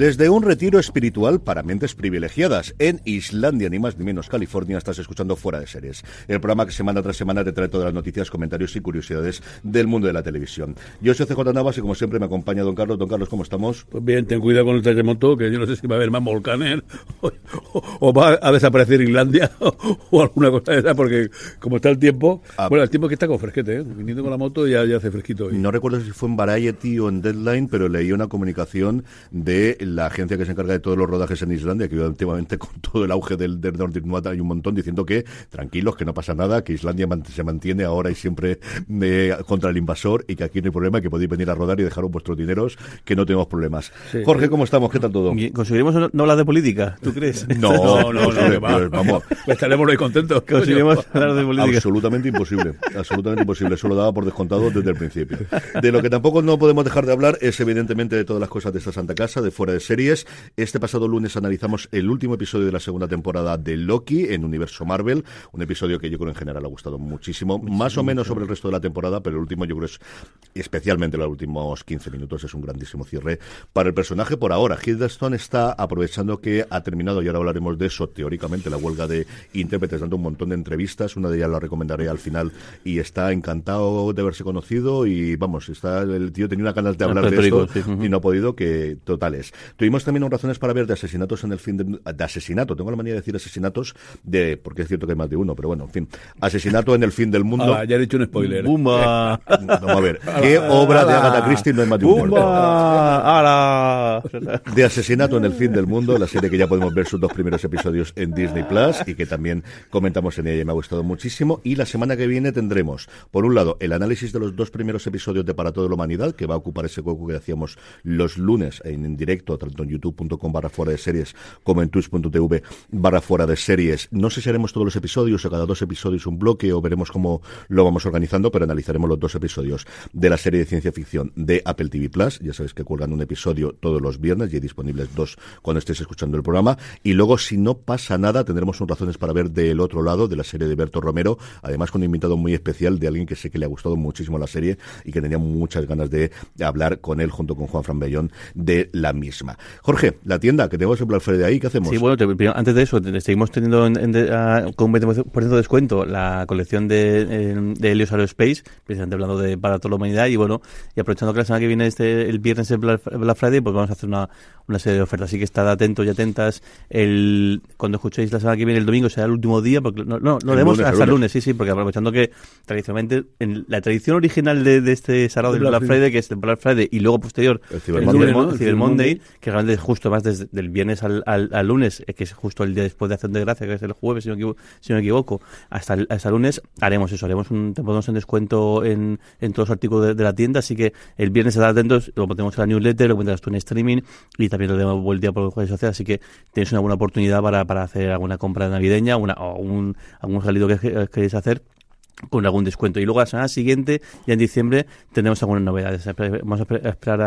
Desde un retiro espiritual para mentes privilegiadas en Islandia, ni más ni menos California, estás escuchando Fuera de Series, el programa que semana tras semana te trae todas las noticias, comentarios y curiosidades del mundo de la televisión. Yo soy CJ Navas y como siempre me acompaña Don Carlos. Don Carlos, ¿cómo estamos? Pues bien, ten cuidado con el terremoto, que yo no sé si va a haber más volcanes o, va a desaparecer Islandia o, alguna cosa de esa, porque como está el tiempo, ah. bueno, el tiempo que está con fresquete, ¿eh? viniendo con la moto ya, ya hace fresquito. No recuerdo si fue en Variety o en Deadline, pero leí una comunicación de la agencia que se encarga de todos los rodajes en Islandia, que últimamente con todo el auge del, del hay un montón diciendo que tranquilos, que no pasa nada, que Islandia se mantiene ahora y siempre eh, contra el invasor y que aquí no hay problema, que podéis venir a rodar y dejaros vuestros dineros, que no tenemos problemas. Jorge, ¿cómo estamos? ¿Qué tal todo? ¿Conseguiremos no hablar de política? ¿Tú crees? No, no, no, pues vamos. Estaremos muy contentos. Conseguiremos hablar de política. Absolutamente imposible, absolutamente imposible. Eso lo daba por descontado desde el principio. De lo que tampoco no podemos dejar de hablar es evidentemente de todas las cosas de esta Santa Casa, de fuera de series. Este pasado lunes analizamos el último episodio de la segunda temporada de Loki en Universo Marvel, un episodio que yo creo en general ha gustado muchísimo, más o menos sobre el resto de la temporada, pero el último yo creo es, especialmente los últimos 15 minutos, es un grandísimo cierre para el personaje por ahora. Hiddleston está aprovechando que ha terminado, y ahora hablaremos de eso, teóricamente, la huelga de intérpretes, dando un montón de entrevistas, una de ellas la recomendaré al final, y está encantado de haberse conocido, y vamos, está el tío tenía una ganas de hablar de esto, y no ha podido, que totales. Tuvimos también razones para ver de asesinatos en el fin de, asesinato. Tengo la manía de decir asesinatos de porque es cierto que hay más de uno, pero bueno, en fin, asesinato en el fin del mundo. ya he dicho un spoiler. Bumba. Vamos a ver, ¿qué obra de Agatha Christie no hay más de uno? De asesinato en el fin del mundo, la serie que ya podemos ver sus dos primeros episodios en Disney Plus y que también comentamos en ella y me ha gustado muchísimo. Y la semana que viene tendremos, por un lado, el análisis de los dos primeros episodios de Para toda la humanidad, que va a ocupar ese hueco que hacíamos los lunes en, en directo, tanto en YouTube con barra fuera de series como en twitch.tv barra fuera de series. No sé si haremos todos los episodios o cada dos episodios un bloque o veremos cómo lo vamos organizando, pero analizaremos los dos episodios de la serie de ciencia ficción de Apple TV Plus. Ya sabéis que cuelgan un episodio todos los viernes y hay disponibles dos cuando estéis escuchando el programa. Y luego, si no pasa nada, tendremos un razones para ver del otro lado de la serie de Berto Romero, además con un invitado muy especial de alguien que sé que le ha gustado muchísimo la serie y que tenía muchas ganas de hablar con él junto con Juan Fran Bellón de la misma. Jorge, la tienda, que tenemos el Black Friday ahí, ¿qué hacemos? Sí, bueno, antes de eso, seguimos teniendo con un 20% de descuento la colección de, de Helios Aerospace, precisamente hablando de para toda la humanidad, y bueno, y aprovechando que la semana que viene, este el viernes el Black, Friday, pues vamos a hacer una, una serie de ofertas. Así que estad atentos y atentas. El, cuando escuchéis la semana que viene, el domingo será el último día, porque no, no lo haremos hasta el lunes. sí, sí, porque aprovechando que tradicionalmente, en la tradición original de, de este sábado del Black, Friday, que es el Black Friday, y luego posterior, el Cyber, Monday, que realmente justo más desde el viernes al, al, lunes, eh, que es justo el día después de Acción de Gracia, que es el jueves, si no, equivoco, si no me equivoco, hasta el, hasta lunes haremos eso, haremos un, te ponemos en descuento en, en todos los artículos de, la tienda, así que el viernes estar atentos, lo ponemos en la newsletter, lo encuentras tú en streaming y también lo demos vuelta por redes sociales, así que tienes una buena oportunidad para, para hacer alguna compra navideña una, o un, algún salido que queréis hacer con algún descuento. Y luego la semana siguiente, ya en diciembre, tendremos algunas novedades. Vamos a esperar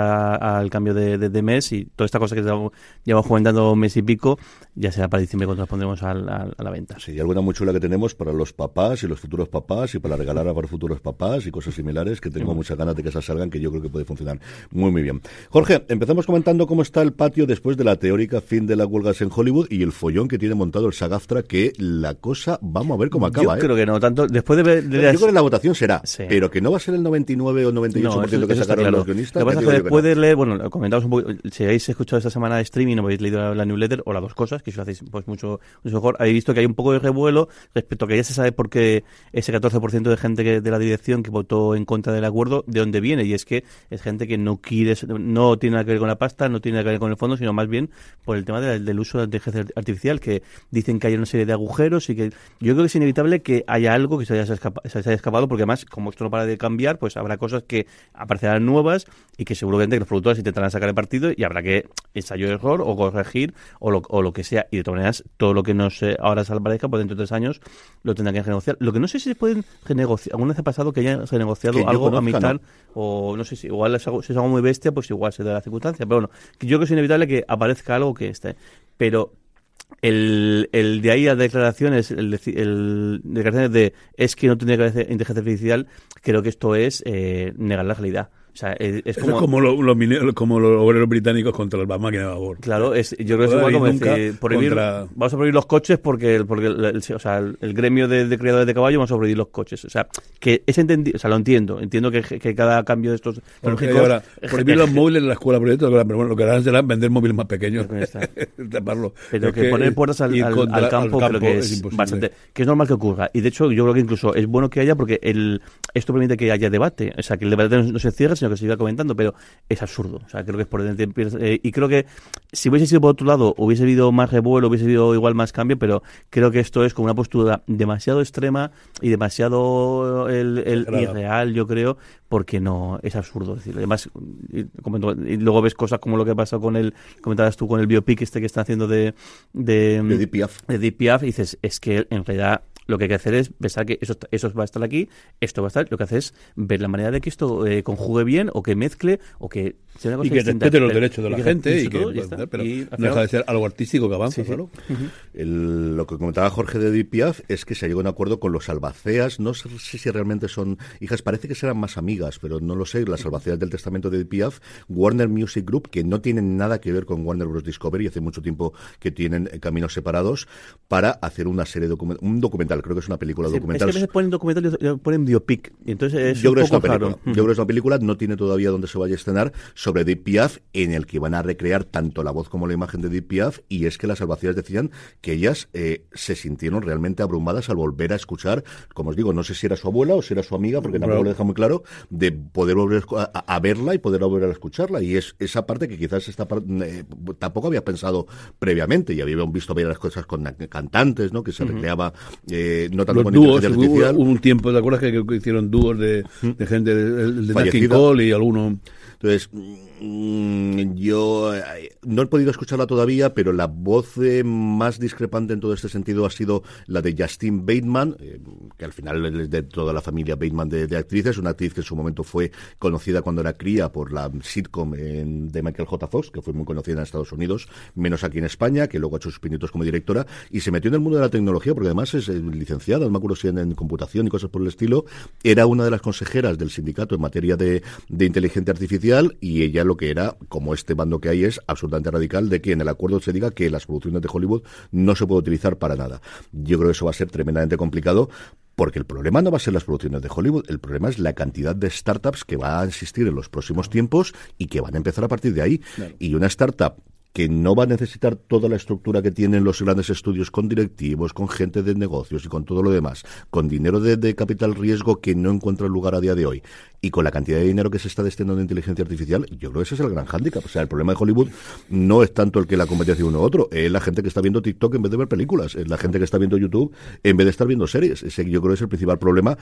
al cambio de, mes y toda esta cosa que llevamos comentando mes y pico, ya será para diciembre cuando nos pondremos a, la venta. Sí, y alguna muy chula que tenemos para los papás y los futuros papás y para regalar a los futuros papás y cosas similares que tenemos muchas ganas de que esas salgan, que yo creo que puede funcionar muy, muy bien. Jorge, empezamos comentando cómo está el patio después de la teórica fin de las huelgas en Hollywood y el follón que tiene montado el Sagaftra, que la cosa, vamos a ver cómo acaba. Yo ¿eh? creo que no, tanto después de ver yo creo que la votación será, pero que no va a ser el 99 o 98% que sacaron los guionistas. Lo que pasa es que después de leer, bueno, comentamos un poco, si habéis escuchado esta semana de streaming o habéis leído la newsletter, o las dos cosas, que si lo hacéis pues mucho, mejor, habéis visto que hay un poco de revuelo respecto a que ya se sabe por qué ese 14% de gente que, de la dirección que votó en contra del acuerdo, de dónde viene, y es que es gente que no quiere, no tiene nada que ver con la pasta, no tiene nada que ver con el fondo, sino más bien por el tema del uso de la inteligencia artificial, que dicen que hay una serie de agujeros y que yo creo que es inevitable que haya algo que se haya, se haya escapado, porque además, como esto no para de cambiar, pues habrá cosas que aparecerán nuevas y que seguramente los productores intentarán sacar el partido y habrá que ensayo error o corregir o lo, o lo que sea. Y de todas maneras, todo lo que nos eh, ahora se aparezca, pues dentro de tres años lo tendrán que renegociar. Lo que no sé si se pueden renegociar, alguna vez ha pasado que hayan renegociado algo a mitad, o no sé si igual es algo, si es algo muy bestia, pues igual se da la circunstancia. Pero bueno, yo creo que es inevitable que aparezca algo que esté. Pero el, el de ahí a declaraciones, el, el declaraciones de es que no haber inteligencia artificial, creo que esto es eh, negar la realidad. O sea, es, como, es como, lo- como los obreros británicos contra las máquinas de vapor. Claro, es, yo creo que es igual como nunca decir, prohibir, contra- vamos a prohibir los coches porque, el- porque el, el- o sea, el, el gremio de, de criadores de caballo vamos a prohibir los coches. O sea, que es entendido, o sea, lo entiendo. Entiendo que, que cada cambio de estos Porque tecnológicos- ahora, prohibir los móviles en la escuela pero bueno, lo que harán será vender móviles más pequeños. Taparlo. Pero que, poner puertas al, ir al- contra- al campo, creo que es, bastante. Que es normal que ocurra. Y de hecho, yo creo que incluso es bueno que haya, porque el, esto permite que haya debate. O sea, que el debate no, no se cierre, sino que se siga comentando, pero es absurdo. O sea, creo que es por dentro. eh, y creo que si hubiese sido por otro lado, hubiese habido más revuelo, hubiese habido igual más cambio, pero creo que esto es como una postura demasiado extrema y demasiado el, irreal, yo creo, porque no es absurdo. Es decir, además, y, comento- y luego ves cosas como lo que pasó con el, comentabas tú con el biopic este que están haciendo de, de, De Piaf. de Piaf, y dices, es que en realidad lo que hay que hacer es pensar que eso, está- eso va a estar aquí, esto va a estar, lo que hace es ver la manera de que esto eh, conjugue bien, o que mezcle, o que sea una cosa Y que distinta. respete los Pero- derechos de la y gente y que, todo, ya está. pero Y al no deja de ser algo artístico que avanza, Sí, sí. claro. El- lo que comentaba Jorge de Edith Piaf es que se llegó a un acuerdo con los albaceas. No sé si realmente son hijas, parece que serán más amigas, pero no lo sé. Las albaceas del testamento de Edith Piaf, Warner Music Group, que no tienen nada que ver con Warner Bros. Discovery, hace mucho tiempo que tienen eh, caminos separados, para hacer una serie documental, un documental, creo que es una película Sí, es que documental. a veces ponen documental y ponen biopic, y entonces es Yo un creo que es una película. raro. Yo creo que es una película, no tiene todavía dónde se vaya a estrenar, sobre Edith Piaf, en el que van a recrear tanto la voz como la imagen de Edith Piaf, y es que las salvaciones decían que ellas eh, se sintieron realmente abrumadas al volver a escuchar, como os digo, no sé si era su abuela o si era su amiga, porque tampoco Claro. lo deja muy claro, de poder volver a, a verla y poder volver a escucharla, y es esa parte que quizás esta eh, tampoco había pensado previamente, y habíamos visto varias cosas con cantantes, ¿no? Que se recreaba, eh, no tanto Los con dúos, hubo artificial. un tiempo, ¿te acuerdas que, que hicieron dúos de, de gente, de, de. Cole y alguno... Entonces, mm, yo eh, no he podido escucharla todavía, pero la voz eh, más discrepante en todo este sentido ha sido la de Justine Bateman, eh, que al final es de toda la familia Bateman de, actrices, una actriz que en su momento fue conocida cuando era cría por la sitcom de Michael J. Fox, que fue muy conocida en Estados Unidos, menos aquí en España, que luego ha hecho sus pinitos como directora, y se metió en el mundo de la tecnología, porque además es licenciada, no me acuerdo en computación y cosas por el estilo, era una de las consejeras del sindicato en materia de, de inteligencia artificial y ella lo que era, como este bando que hay, es absolutamente radical de que en el acuerdo se diga que las producciones de Hollywood no se puede utilizar para nada. Yo creo que eso va a ser tremendamente complicado porque el problema no va a ser las producciones de Hollywood, el problema es la cantidad de startups que va a existir en los próximos tiempos y que van a empezar a partir de ahí. Y una startup que no va a necesitar toda la estructura que tienen los grandes estudios con directivos, con gente de negocios y con todo lo demás, con dinero de, capital riesgo que no encuentra lugar a día de hoy y con la cantidad de dinero que se está destinando en inteligencia artificial, yo creo que ese es el gran hándicap. O sea, el problema de Hollywood no es tanto el que la competencia uno u otro, es la gente que está viendo TikTok en vez de ver películas, es la gente que está viendo YouTube en vez de estar viendo series. Ese yo creo que es el principal problema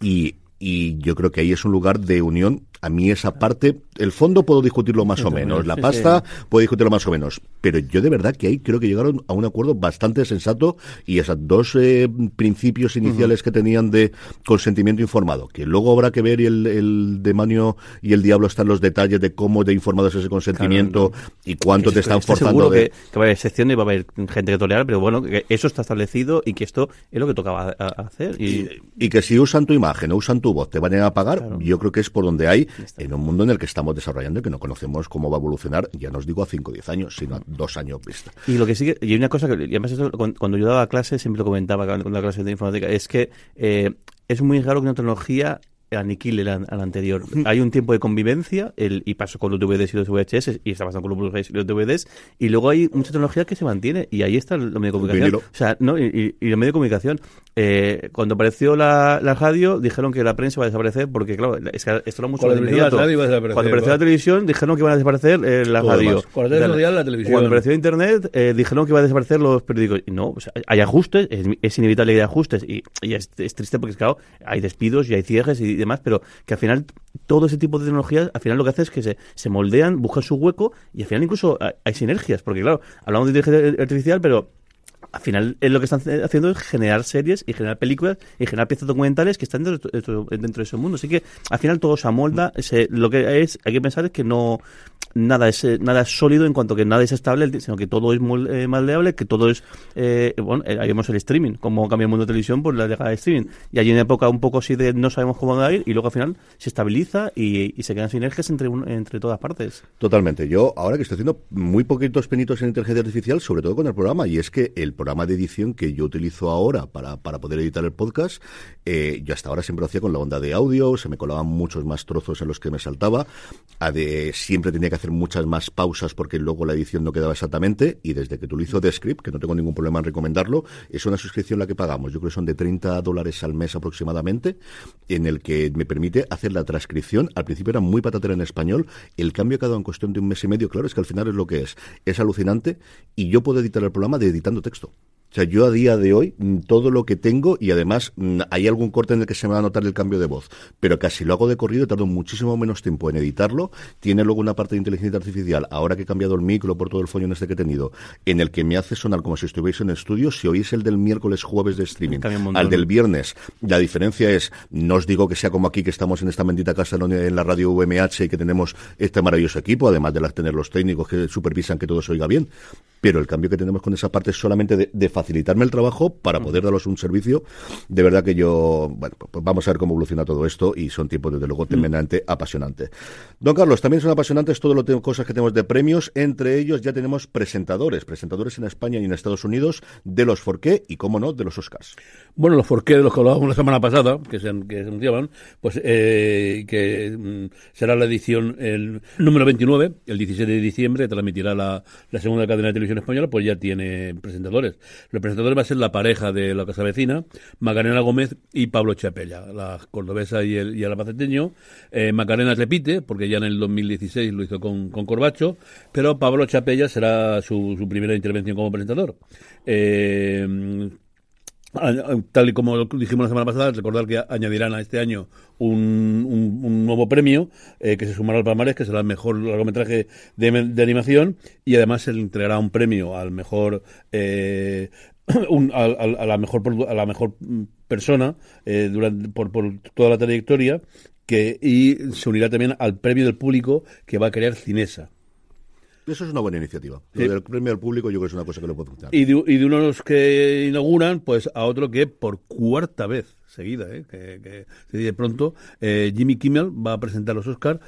y y yo creo que ahí es un lugar de unión. A mí esa parte, el fondo puedo discutirlo más o menos, la pasta puedo discutirlo más o menos, pero yo de verdad que ahí creo que llegaron a un acuerdo bastante sensato y esos dos eh, principios iniciales que tenían de consentimiento informado, que luego habrá que ver y el, el demonio y el diablo están los detalles de cómo de informado es ese consentimiento y cuánto te están Estoy forzando seguro de... que, que va a haber excepciones y va a haber gente que tolerar, pero bueno, que eso está establecido y que esto es lo que tocaba a- a hacer. Y, Y que si usan tu imagen o usan tu te van a pagar, yo creo que es por donde hay, en un mundo en el que estamos desarrollando y que no conocemos cómo va a evolucionar, ya no os digo a 5 o 10 años, sino a 2 años vista. Y lo que sí que, y hay una cosa que, y además esto, cuando, cuando yo daba clases, siempre lo comentaba con la clase de informática, es que eh, es muy raro que una tecnología aniquile la- a la anterior. Hay un tiempo de convivencia, el, y pasó con los DVDs y los VHS, y está pasando con los Blu-rays y los DVDs, y luego hay mucha tecnología que se mantiene, y ahí está el medio de comunicación. Vinilo. O sea, no, y, y- y el medio de comunicación. Eh, cuando apareció la, la radio, dijeron que la prensa iba a desaparecer, porque claro, es que esto era mucho Cuando apareció la inmediato. radio iba a desaparecer, Cuando apareció la televisión, dijeron que iban a desaparecer eh, la Todo radio. Cuando apareció la televisión. Cuando apareció Internet, eh, dijeron que iba a desaparecer los periódicos. Y no, o sea, hay ajustes, es, es inevitable que haya ajustes. Y, y es, es triste porque, claro, hay despidos y hay cierres y demás, pero que al final todo ese tipo de tecnologías, al final lo que hace es que se, se moldean, buscan su hueco y al final incluso hay, hay sinergias. Porque, claro, hablamos de inteligencia artificial, pero al final es lo que están haciendo es generar series y generar películas y generar piezas documentales que están dentro, dentro- dentro de ese mundo. Así que al final todo se amolda. Se, lo que es, hay que pensar es que no nada es eh, nada es sólido en cuanto que nada es estable, sino que todo es eh, maldeable, que todo es, eh, bueno, ahí vemos el streaming, como cambia el mundo de televisión por la llegada de streaming. Y hay una época un poco así de no sabemos cómo va a ir y luego al final se estabiliza y, se quedan sinergias entre, entre todas partes. Totalmente. Yo ahora que estoy haciendo muy poquitos penitos en inteligencia artificial, sobre todo con el programa, y es que el programa de edición que yo utilizo ahora para, para poder editar el podcast, yo hasta ahora siempre lo hacía con la onda de audio, se me colaban muchos más trozos en los que me saltaba, de, siempre tenía que hacer muchas más pausas porque luego la edición no quedaba exactamente y desde que utilizo Descript, que no tengo ningún problema en recomendarlo, es una suscripción la que pagamos. Yo creo que son de 30 dólares al mes aproximadamente, en el que me permite hacer la transcripción. Al principio era muy patatera en español, el cambio ha quedado en cuestión de un mes y medio, claro, es que al final es lo que es. Es alucinante y yo puedo editar el programa de editando texto. O sea, yo a día de hoy, mm, todo lo que tengo, y además mm, hay algún corte en el que se me va a notar el cambio de voz, pero casi lo hago de corrido, tardo muchísimo menos tiempo en editarlo. Tiene luego una parte de inteligencia artificial, ahora que he cambiado el micro por todo el follón este que he tenido, en el que me hace sonar como si estuviese en estudio. Si oís el del miércoles, jueves de streaming, al del viernes, la diferencia es, no os digo que sea como aquí, que estamos en esta bendita casa en la radio UMH y que tenemos este maravilloso equipo, además de tener los técnicos que supervisan que todo se oiga bien, pero el cambio que tenemos con esa parte es solamente de, facilitarme el trabajo para poder daros un servicio. De verdad que yo, bueno, pues vamos a ver cómo evoluciona todo esto y son tiempos desde luego tremendamente apasionantes. Don Carlos, también son apasionantes todas las cosas que tenemos de premios, entre ellos ya tenemos presentadores, presentadores en España y en Estados Unidos de los Forqué y, cómo no, de los Oscars. Bueno, los Forqué de los que hablábamos la semana pasada, que se, que se anunciaban, pues eh, que mm, será la edición el número 29, el 17 de diciembre, transmitirá la, la segunda cadena de televisión española, pues ya tiene presentadores. Los presentadores va a ser la pareja de la casa vecina, Macarena Gómez y Pablo Chapella, la cordobesa y el, y el albaceteño. Eh, Macarena repite, porque ya en el 2016 lo hizo con, con Corbacho, pero Pablo Chapella será su, primera intervención como presentador. Eh, tal y como dijimos la semana pasada, recordar que añadirán a este año un, un, nuevo premio eh, que se sumará al palmarés, que será el mejor largometraje de, animación, y además se le entregará un premio al mejor eh, a, la mejor a la mejor persona eh, durante, por, por toda la trayectoria que y se unirá también al premio del público que va a crear Cinesa. Eso es una buena iniciativa. Lo del premio al público yo creo que es una cosa que lo puede funcionar. Y de, y de unos que inauguran, pues a otro que por cuarta vez seguida, ¿eh? que, que se dice pronto, eh, Jimmy Kimmel va a presentar los Oscars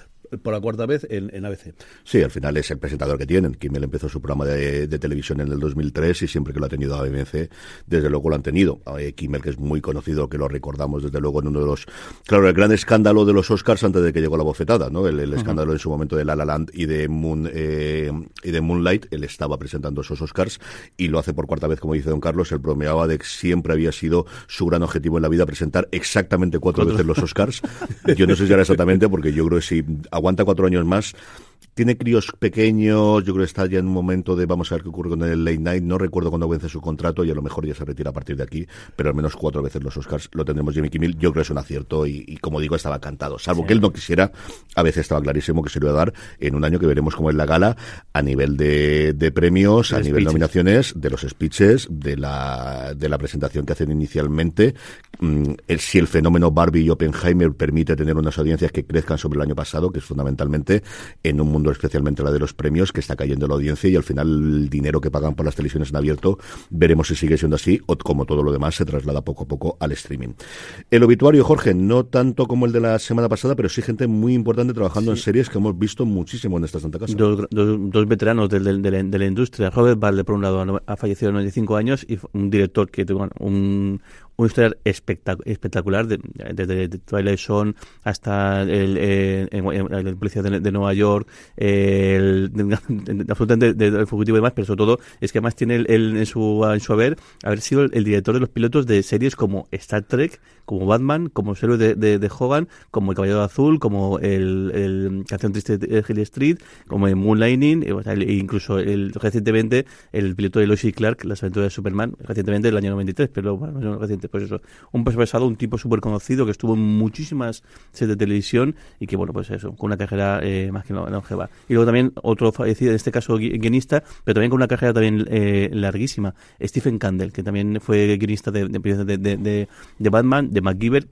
por la cuarta vez en, ABC. Sí, al final es el presentador que tienen. Kimmel empezó su programa de, televisión en el 2003 y siempre que lo ha tenido ABC, desde luego lo han tenido. Eh, Kimmel, que es muy conocido, que lo recordamos desde luego en uno de los... Claro, el gran escándalo de los Oscars antes de que llegó la bofetada, ¿no? El, escándalo en su momento de La La Land y de, Moon, eh, y de Moonlight. Él estaba presentando esos Oscars y lo hace por cuarta vez, como dice don Carlos. Él bromeaba de que siempre había sido su gran objetivo en la vida presentar exactamente cuatro veces los Oscars. Yo no sé si era exactamente, porque yo creo que si aguanta cuatro años más tiene críos pequeños, yo creo que está ya en un momento de vamos a ver qué ocurre con el late night. No recuerdo cuándo vence su contrato y a lo mejor ya se retira a partir de aquí, pero al menos cuatro veces los Oscars lo tendremos Jimmy Kimmel. Yo creo que es un acierto y, como digo, estaba cantado. Salvo que él no quisiera, a veces estaba clarísimo que se lo iba a dar en un año que veremos cómo es la gala a nivel de, premios, a nivel de nominaciones, de los speeches, de la, de la presentación que hacen inicialmente. Mm, si el fenómeno Barbie y Oppenheimer permite tener unas audiencias que crezcan sobre el año pasado, que es fundamentalmente en un mundo especialmente la de los premios, que está cayendo la audiencia y al final el dinero que pagan por las televisiones en abierto, veremos si sigue siendo así o como todo lo demás se traslada poco a poco al streaming. El obituario, Jorge, no tanto como el de la semana pasada, pero sí gente muy importante trabajando en series que hemos visto muchísimo en esta Santa Casa. Dos, dos, veteranos de, de, la, industria. Robert Balde, por un lado, ha fallecido a 95 años y un director que tuvo un, una historia espectacular, desde Twilight Zone hasta el, eh, el, policía de, Nueva York, el, absolutamente del fugitivo y demás, pero sobre todo es que además tiene el, en, su, en su haber haber sido el, director de los pilotos de series como Star Trek, como Batman, como los héroes de, de, Hogan, como El Caballero Azul, como el, el Canción Triste de Hill Street, como el Moonlighting, e incluso el, recientemente el piloto de Lois y Clark, Las aventuras de Superman, recientemente del año 93, pero bueno, pues eso, un peso un tipo súper conocido que estuvo en muchísimas series de televisión y que, bueno, pues eso, con una carrera eh, más que longeva. Y luego también otro fallecido, en este caso guionista, pero también con una carrera también eh, larguísima, Stephen Candle, que también fue guionista de, de, de, de Batman, de MacGyver,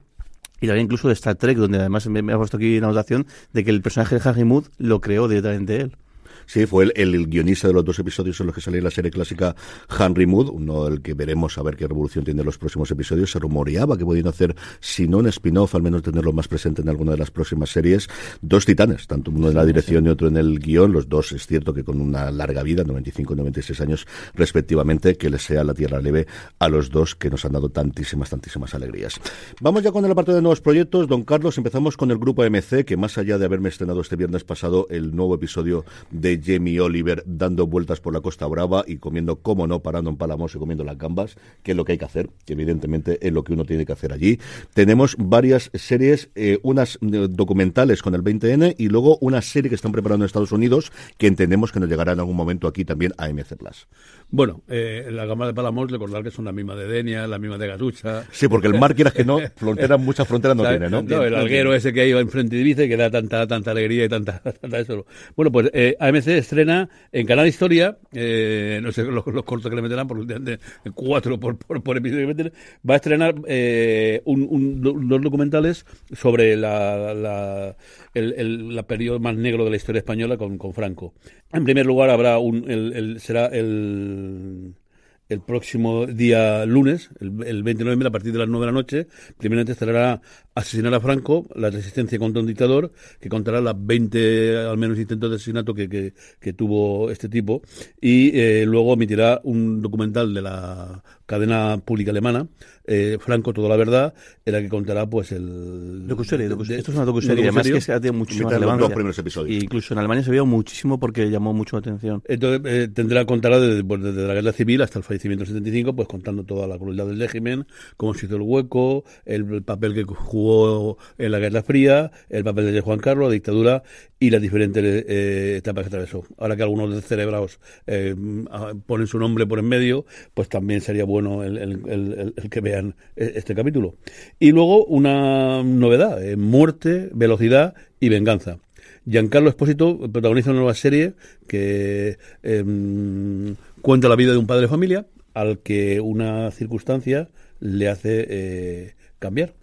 y también incluso de Star Trek, donde además me, ha puesto aquí la anotación de que el personaje de Harry lo creó directamente él. Sí, fue el, guionista de los dos episodios en los que salió la serie clásica Henry Mood, uno del que veremos a ver qué revolución tiene los próximos episodios. Se rumoreaba que podían hacer, si no un spin-off, al menos tenerlo más presente en alguna de las próximas series. Dos titanes, tanto uno en la dirección y otro en el guion. Los dos, es cierto que con una larga vida, 95 y 96 años respectivamente, que les sea la tierra leve a los dos que nos han dado tantísimas, tantísimas alegrías. Vamos ya con el apartado de nuevos proyectos. Don Carlos, empezamos con el grupo MC, que más allá de haberme estrenado este viernes pasado el nuevo episodio de Jamie Oliver dando vueltas por la Costa Brava y comiendo, como no, parando en Palamos y comiendo las gambas, que es lo que hay que hacer, que evidentemente es lo que uno tiene que hacer allí. Tenemos varias series, eh, unas eh, documentales con el 20N y luego una serie que están preparando en Estados Unidos que entendemos que nos llegará en algún momento aquí también a MC Plus. Bueno, eh, la gama de Palamos, recordar que son la misma de Denia, la misma de Gatucha. Sí, porque el mar, quieras que no, fronteras, muchas fronteras no tiene, ¿no? No, el alguero ese que iba enfrente de Ibiza y que da tanta, tanta alegría y tanta, tanta eso. Bueno, pues eh, AMC estrena en Canal Historia, eh, no sé los, cortos que le meterán, por de, cuatro por, por, episodio que meten, va a estrenar eh, un, un, dos documentales sobre la, la, el, el la periodo más negro de la historia española con, con Franco. En primer lugar habrá un, el, el será el el próximo día lunes, el, el 20 de noviembre, a partir de las 9 de la noche. Primeramente estará Asesinar a Franco, la resistencia contra un dictador, que contará las 20, al menos, intentos de asesinato que, que, que tuvo este tipo. Y eh, luego emitirá un documental de la cadena pública alemana, eh, Franco, toda la verdad, en la que contará pues el... Docuserie, esto es una docuserie, además que se ha tenido muchísima relevancia. primeros episodios. incluso en Alemania se vio muchísimo porque llamó mucho la atención. Entonces eh, tendrá, contará desde, pues, desde, la guerra civil hasta el fallecimiento del 75, pues contando toda la crueldad del régimen, cómo se hizo el hueco, el, papel que jugó en la Guerra Fría, el papel de Juan Carlos, la dictadura y las diferentes eh, etapas que atravesó. Ahora que algunos descerebrados eh, ponen su nombre por en medio, pues también sería bueno el, que vean e, este capítulo. Y luego una novedad, eh, muerte, velocidad y venganza. Giancarlo Espósito protagoniza una nueva serie que em, cuenta la vida de un padre de familia al que una circunstancia le hace eh, cambiar.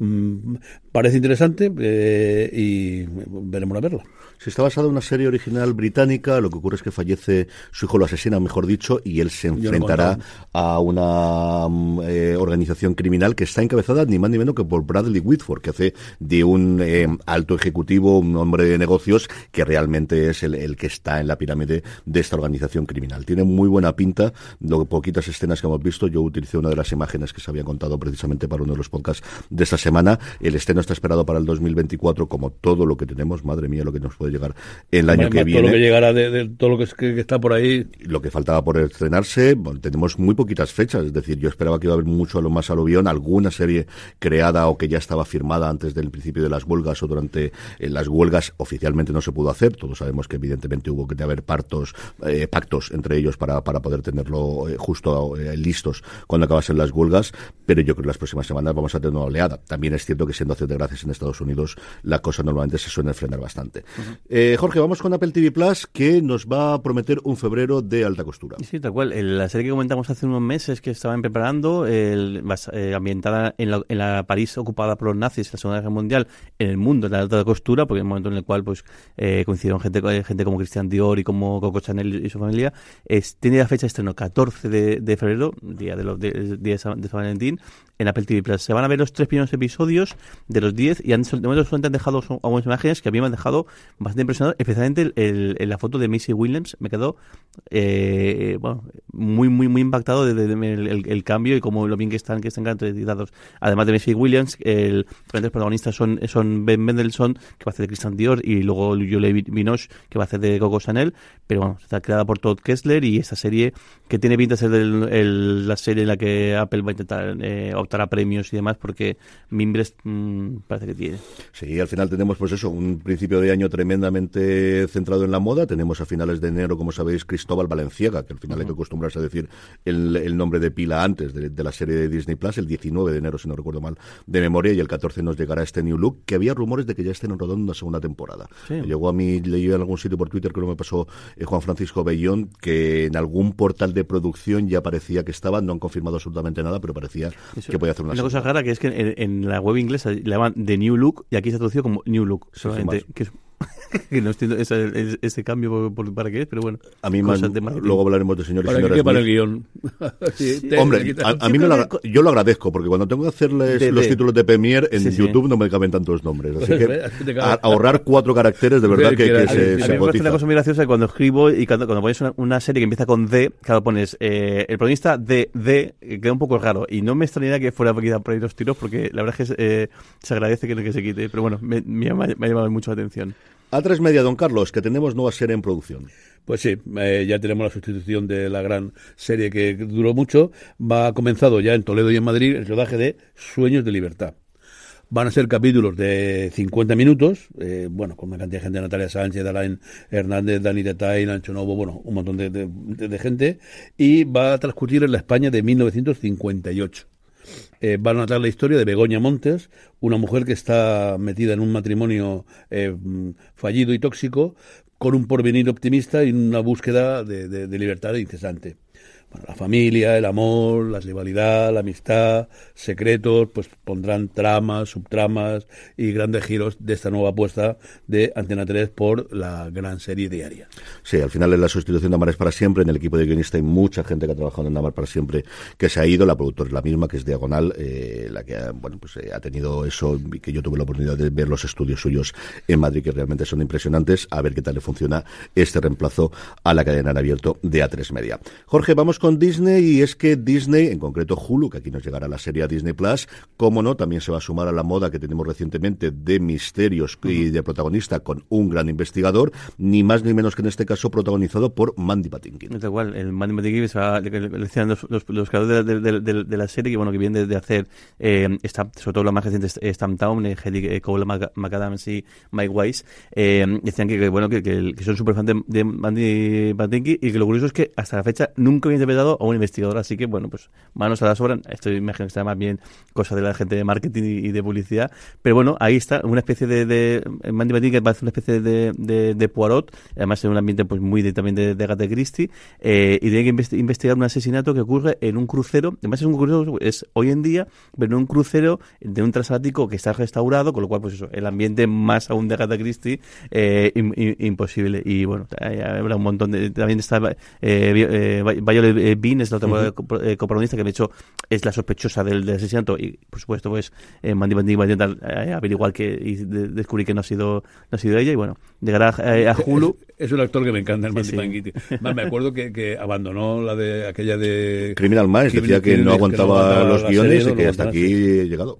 Mm, parece interesante eh, y veremos a verla. Si está basada en una serie original británica, lo que ocurre es que fallece, su hijo lo asesina, mejor dicho, y él se enfrentará a una mm, eh, organización criminal que está encabezada ni más ni menos que por Bradley Whitford, que hace de un eh, alto ejecutivo, un hombre de negocios, que realmente es el, que está en la pirámide de esta organización criminal. Tiene muy buena pinta, lo poquitas escenas que hemos visto, yo utilicé una de las imágenes que se había contado precisamente para uno de los podcasts de esta semana. El estreno está esperado para el 2024, como todo lo que tenemos, madre mía, lo que nos puede llegar el año que viene. Todo lo que llegará de, todo lo que, está por ahí. Lo que faltaba por estrenarse, tenemos muy poquitas fechas, es decir, yo esperaba que iba a haber mucho a lo más aluvión, alguna serie creada o que ya estaba firmada antes del principio de las huelgas o durante eh, las huelgas oficialmente no se pudo hacer. Todos sabemos que evidentemente hubo que haber partos, eh, pactos entre ellos para, para poder tenerlo eh, justo listos cuando acabasen las huelgas, pero yo creo que las próximas semanas vamos a tener una oleada. También es cierto que siendo acción de gracias en Estados Unidos, la cosa normalmente se suele frenar bastante. Eh, Jorge, vamos con Apple TV Plus, que nos va a prometer un febrero de alta costura. Sí, tal cual. La serie que comentamos hace unos meses que estaban preparando, el, eh, ambientada en la, en la, París ocupada por los nazis en la Segunda Guerra Mundial, en el mundo de la alta costura, porque es un momento en el cual pues eh, coincidieron gente, eh, gente como Christian Dior y como Coco Chanel y su familia. Es, tiene la fecha de estreno 14 de, de febrero, día de, los, de, de San Valentín, en Apple TV Plus. Se van a ver los tres primeros episodios de los 10 y han, de momento solamente han dejado algunas imágenes que a mí me han dejado bastante impresionado, especialmente el, la foto de Macy Williams. Me quedó eh, bueno, muy, muy, muy impactado de, el, cambio y como lo bien que están, que están caracterizados. Además de Macy Williams, el, los protagonistas son, son Ben Mendelssohn, que va a hacer de Christian Dior, y luego Julie Binoche, que va a hacer de Coco Chanel. Pero bueno, está creada por Todd Kessler y esa serie que tiene pinta de ser la serie en la que Apple va a intentar eh, optar a premios y demás, porque Mimbres mm, parece que tiene. Sí, al final tenemos pues eso, un principio de año tremendamente centrado en la moda. Tenemos a finales de enero, como sabéis, Cristóbal Valenciaga, que al final hay que acostumbrarse a decir el, nombre de pila antes de, la serie de Disney Plus, el 19 de enero, si no recuerdo mal, de memoria, y el 14 nos llegará este New Look, que había rumores de que ya estén rodando una segunda temporada. Llegó a mí, leí en algún sitio por Twitter, que no me pasó eh, Juan Francisco Bellón, que en algún portal de producción ya parecía que estaba, no han confirmado absolutamente nada, pero parecía que podía hacer una Una cosa rara que es que en, la web inglesa le llaman The New Look y aquí se ha traducido como New Look solamente. Que es que no entiendo ese, ese cambio por, para qué es, pero bueno. A mí más, luego hablaremos de señores y ¿Para señoras. qué para el guion? Sí, Hombre, a, a mí me lo, yo lo agradezco, porque cuando tengo que hacerles De- los de- títulos de Premiere, en Sí, sí. YouTube no me caben tantos nombres. Así que a- ahorrar cuatro caracteres, de verdad que, que A mí- A se, mí se me parece una cosa muy graciosa que cuando escribo y cuando, cuando pones una, una serie que empieza con D, claro, pones eh, el protagonista de D, eh, queda un poco raro. Y no me extrañaría que fuera por ahí por ahí los tiros, porque la verdad es que eh, se agradece que, que se quite. Pero bueno, me, me ha, me ha llamado mucho la atención. A tres media, don Carlos, que tenemos nueva serie en producción. Pues sí, eh, ya tenemos la sustitución de la gran serie que duró mucho. Va ha comenzado ya en Toledo y en Madrid el rodaje de Sueños de Libertad. Van a ser capítulos de 50 minutos, eh, bueno, con una cantidad de gente, Natalia Sánchez, Alain Hernández, Dani Tetay, Ancho Novo, bueno, un montón de- de gente, y va a transcurrir en la España de 1958. Eh, van a tratar la historia de Begoña Montes, una mujer que está metida en un matrimonio eh, fallido y tóxico, con un porvenir optimista y una búsqueda de libertad incesante. Bueno, la familia, el amor, la rivalidad, la amistad, secretos, pues pondrán tramas, subtramas y grandes giros de esta nueva apuesta de Antena 3 por la gran serie diaria. Sí, al final es la sustitución de Amar es para siempre. En el equipo de guionista hay mucha gente que ha trabajado en Amar para siempre que se ha ido. La productora es la misma, que es Diagonal, eh, la que ha, bueno, pues, eh, ha tenido eso y que yo tuve la oportunidad de ver los estudios suyos en Madrid, que realmente son impresionantes. A ver qué tal le funciona este reemplazo a la cadena en abierto de A3 Media. Jorge, vamos con Disney y es que Disney, en concreto Hulu, que aquí nos llegará la serie a Disney Plus, como no, también se va a sumar a la moda que tenemos recientemente de misterios y de protagonista con un gran investigador, ni más ni menos que en este caso protagonizado por Mandy Patinkin. Da igual, el Mandy Patinkin se va- los, los, creadores de, de- de- de la serie que bueno que vienen de, hacer eh, esta, sobre todo la más reciente Stamptown, eh, Hedy eh, Cole McAdams y Mike Weiss eh, decían que, que, bueno que, que, que son súper fan de, Mandy Patinkin y que lo curioso es que hasta la fecha nunca había interpretado a un investigador así que bueno pues manos a la sobra esto imagino que está más bien cosa de la gente de marketing y, de publicidad. Pero bueno ahí está una especie de, de Mandy Patinkin que parece una especie de, de, de Poirot además en un ambiente pues muy de, también de, de Agatha Christie eh, y tiene que investi- investigar un asesinato que ocurre en un crucero. Además es un crucero es hoy en día pero en un crucero de un transatlántico que está restaurado con lo cual pues eso el ambiente más aún de Agatha Christie eh, im- im- imposible. Y bueno habrá un montón de también está eh, eh, Vi- Violet eh, Bean es la otra co- eh, coprotagonista que de hecho es la sospechosa del, del asesinato. Y por supuesto pues eh, Mandy Patinkin va a intentar eh, averiguar que y de- descubrir que no ha sido no ha sido ella. Y bueno llegará eh, a Hulu Es, un actor que me encanta, el Mandy Sí. Más, me acuerdo que, que abandonó la de aquella de Criminal Minds decía que Criminal- no aguantaba aguantaba los guiones serie, y que hasta aquí he llegado.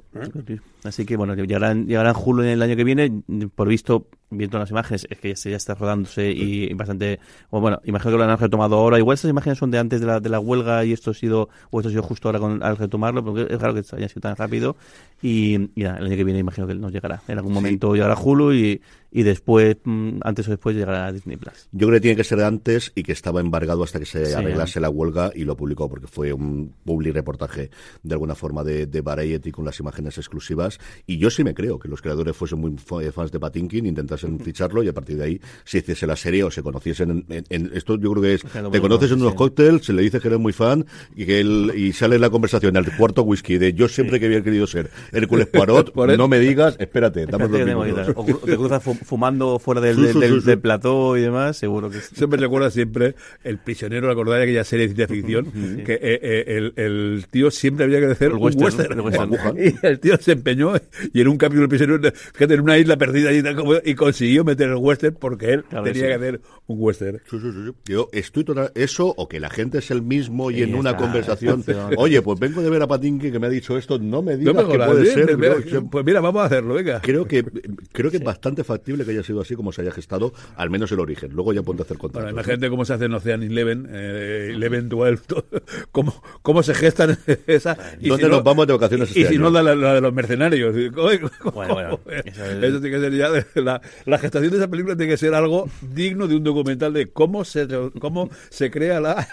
Así que bueno, llegarán, llegarán Hulu en el año que viene. Por visto, viendo las imágenes, es que ya, se- ya está rodándose y bastante. Bueno, imagino que lo han retomado ahora. Igual esas imágenes son de antes de la, de la huelga y esto ha sido, o esto ha sido justo ahora con, al retomarlo, porque es raro que haya sido tan rápido. Y, y nada, el año que viene imagino que nos llegará. En algún momento llegará Hulu y, y después, mm, antes o después, llegará a Disney Plus. Yo creo que tiene que ser antes y que estaba embargado hasta que se Sí. arreglase la huelga y lo publicó porque fue un public reportaje de alguna forma de, de Variety con las imágenes exclusivas y yo sí me creo que los creadores fuesen muy eh, fans de Patinkin, intentasen ficharlo y a partir de ahí se hiciese la serie o se conociesen en, en- en- esto yo creo que es Claro, te bueno, conoces en sí. unos cócteles, se le dice que eres muy fan y que él y sale la conversación al cuarto whisky de yo siempre que había querido ser Hércules Poirot, no me digas, espérate, dame Espérate dos minutos. O te cruzas fumando fuera del, del, del- plató y demás, seguro que sí. Siempre recuerda siempre El prisionero, de aquella serie de ciencia ficción, que eh, eh, el, el tío siempre había que hacer El un western, western. el western. Y el tío se empeñó y en un capítulo del prisionero, fíjate, en una isla perdida y, tal como- y consiguió meter el western porque él Claro que tenía sí. que hacer un western. Sí, sí, sí, sí. Yo estoy total, eso o que la gente es el mismo y Sí, en una conversación, oye, pues vengo de ver a Patinkin que me ha dicho esto, no me No digas me que puede bien, ser. yo pues mira, vamos a hacerlo, venga. creo que creo que es bastante factible que haya sido así como se haya gestado, al menos el origen. Luego ya ponte a hacer Bueno, contratos. imagínate cómo se hace en Ocean Eleven, eh, Eleven 12, todo, cómo, cómo se gestan esas. y ¿Dónde si nos no- vamos de vacaciones Y este si año? no, la, la- de los mercenarios. Bueno, bueno, eso, eso es- tiene que ser ya. de- la, la gestación de esa película tiene que ser algo digno de un documental de cómo se, cómo se crea la.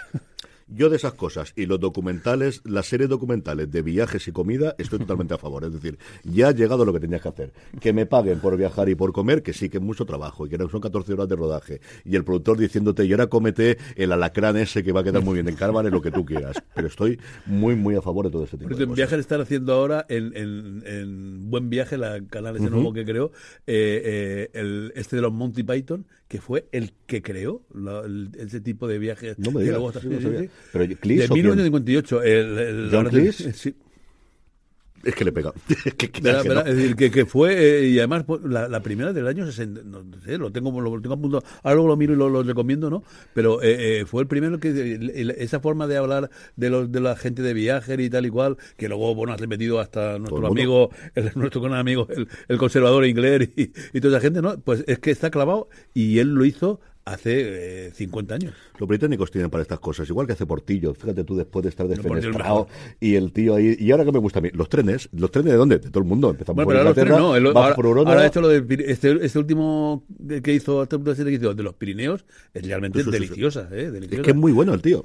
Yo de esas cosas y los documentales, las series documentales de viajes y comida, estoy totalmente a favor. Es decir, ya ha llegado lo que tenías que hacer. Que me paguen por viajar y por comer, que sí que es mucho trabajo y que son 14 horas de rodaje. Y el productor diciéndote, y ahora cómete el alacrán ese que va a quedar muy bien en Cármane, lo que tú quieras. Pero estoy muy, muy a favor de todo ese tipo de cosas. Viajes están haciendo ahora en, en, Buen Viaje, la canal ese nuevo que creó, eh, eh, el, este de los Monty Python, que fue el que creó ese tipo de viajes. No me digas, Pero de 1958. El, el, ¿John Cleese? Es que le pega. es decir, que, que fue, eh, y además pues, la, la, primera del año 60, no sé, lo tengo, lo, tengo a punto, ahora luego lo miro y lo, lo recomiendo, ¿no? Pero eh, eh, fue el primero que, esa forma de hablar de los de la gente de viaje y tal y cual, que luego, bueno, ha repetido hasta nuestro amigo, el, nuestro con amigo, el, el conservador inglés y, y toda esa gente, ¿no? Pues es que está clavado y él lo hizo hace eh, 50 años. Los británicos tienen para estas cosas, igual que hace Portillo. Fíjate tú después de estar defenestrado y el tío ahí. Y ahora que me gusta a mí, los trenes, ¿los trenes de dónde? De todo el mundo. Empezamos por Inglaterra, no, ahora, por Europa. Ahora hecho lo de este, este último que hizo, este que hizo de los Pirineos es realmente deliciosa, ¿eh? deliciosa. Es que es muy bueno el tío.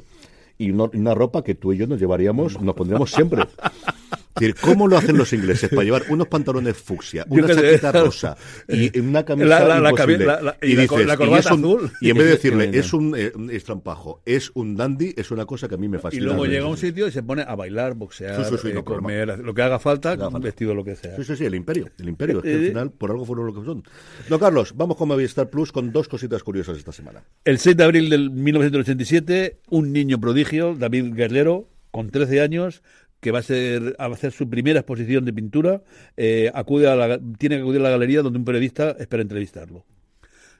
Y una ropa que tú y yo nos llevaríamos, nos pondríamos siempre. decir, ¿cómo lo hacen los ingleses para llevar unos pantalones fucsia, una chaqueta rosa y una camisa la, imposible? y, dices, la corbata azul. Y en vez de decirle, es un eh, estrampajo, es un dandy, es una cosa que a mí me fascina. Y luego llega a un sitio y se pone a bailar, boxear, eh, comer, lo que haga falta, un vestido lo que sea. Sí, sí, sí, el imperio, el imperio, es que al final por algo fueron lo que son. No, Carlos, vamos con Movistar Plus con dos cositas curiosas esta semana. El 6 de abril del 1987, un niño prodigio, David Guerrero, con 13 años, que va a, ser, a hacer su primera exposición de pintura, eh, acude a la, tiene que acudir a la galería donde un periodista espera entrevistarlo.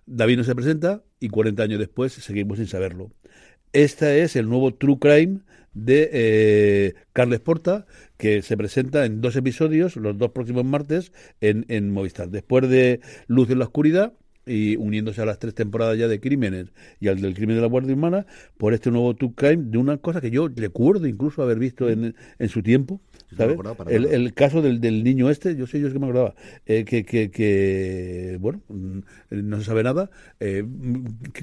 David no se presenta y 40 años después seguimos sin saberlo. Este es el nuevo True Crime de eh, Carles Porta, que se presenta en dos episodios, los dos próximos martes, en, en Movistar. Después de Luz en la Oscuridad, y uniéndose a las tres temporadas ya de Crímenes y al del crimen de la Guardia Humana por este nuevo True Crime de una cosa que yo recuerdo incluso haber visto en, en su tiempo el, el, caso del, del, niño este, yo sé, yo es que me acordaba, eh, que, que, que, bueno, mm, no se sabe nada. Eh,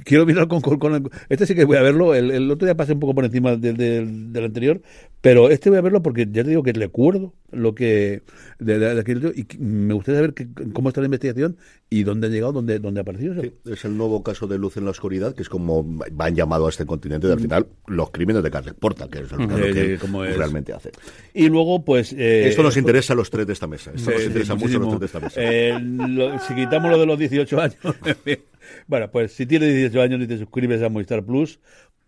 quiero mirar con, con, Este sí que voy a verlo. El, el otro día pasé un poco por encima del, del, anterior, pero este voy a verlo porque ya te digo que recuerdo lo que. De, de, y me gustaría saber cómo está la investigación y dónde ha llegado, dónde, dónde ha aparecido eso. es el nuevo caso de Luz en la Oscuridad, que es como van llamado a este continente, y al final, los crímenes de Carles Porta, que es el caso que realmente hace. Y luego pues... Eh, Esto nos interesa a los tres de esta mesa. Esto nos interesa mucho a los tres de esta mesa. Eh, si quitamos lo de los 18 años... bueno, pues si tienes 18 años y te suscribes a Movistar Plus,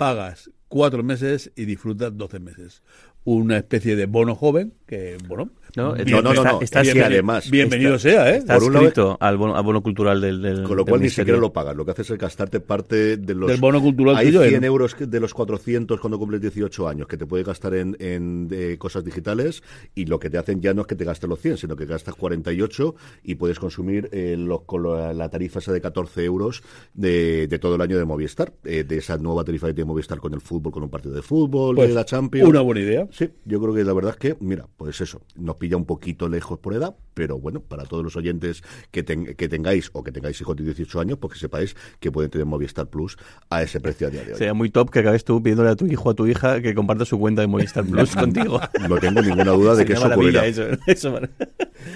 pagas cuatro meses y disfrutas 12 meses. Una especie de bono joven que, bueno, no, no, no, no, está, además. Bienvenido sea, ¿eh? Está Por inscrito al bono, al bono cultural del, del Con lo cual ni siquiera lo pagas. Lo que haces es gastarte parte de los. Del bono cultural Hay 100 euros de los 400 cuando cumples 18 años que te puedes gastar en, en cosas digitales y lo que te hacen ya no es que te gastes los 100, sino que gastas 48 y puedes consumir eh, los, con la tarifa esa de 14 euros de, de todo el año de Movistar. Eh, de esa nueva tarifa de Movistar con el fútbol, con un partido de fútbol, pues, de la Champions. Una buena idea. Sí, yo creo que la verdad es que, mira, pues eso, nos pilla un poquito lejos por edad, pero bueno, para todos los oyentes que, que tengáis o que tengáis hijos de 18 años, pues que sepáis que pueden tener Movistar Plus a ese precio a día de hoy. Sería muy top que acabes tú pidiéndole a tu hijo o a tu hija que comparta su cuenta de Movistar Plus contigo. No tengo ninguna duda de que eso ocurrirá. Eso, eso,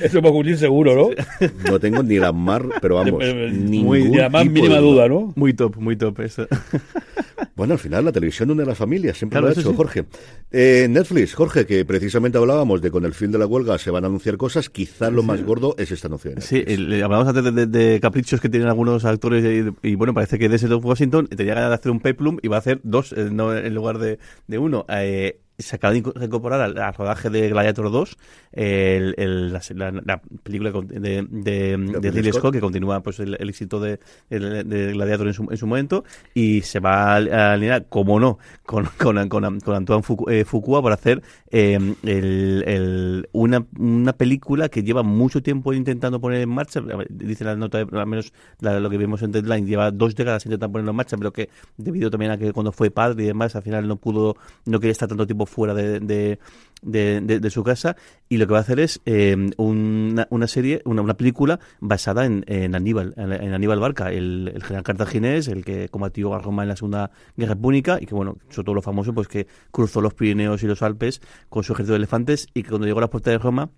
eso va a ocurrir seguro, ¿no? No tengo ni la más, pero vamos, muy, ni la más mínima duda, ¿no? Muy top, muy top eso. Bueno, al final la televisión une a la familia, siempre lo ha hecho, Jorge. Eh, Netflix, Jorge, que precisamente hablábamos de con el fin de la huelga se van a anunciar cosas, quizás lo más gordo es esta noción. Sí, hablamos antes de, caprichos que tienen algunos actores y, bueno, parece que Desert of Washington tenía ganas de hacer un peplum y va a hacer dos eh, en lugar de, de uno. Eh, se acaba de incorporar al, rodaje de Gladiator 2 el, el, la, película de, de, de Ridley Scott. que continúa pues el, éxito de, de, Gladiator en su, en su momento y se va a alinear, como no, con, con, con, con Antoine eh, Fuqua para hacer eh, el, una, una película que lleva mucho tiempo intentando poner en marcha, dice la nota, al menos lo que vimos en Deadline, lleva dos décadas intentando ponerlo en marcha, pero que debido también a que cuando fue padre y demás, al final no pudo, no quería estar tanto tiempo fuera de, de de, su casa y lo que va a hacer es eh, una, una, serie, una, película basada en, en Aníbal, en, Aníbal Barca, el, el, general cartaginés, el que combatió a Roma en la Segunda Guerra Púnica y que, bueno, sobre todo lo famoso, pues que cruzó los Pirineos y los Alpes con su ejército de elefantes y que cuando llegó a la puerta de Roma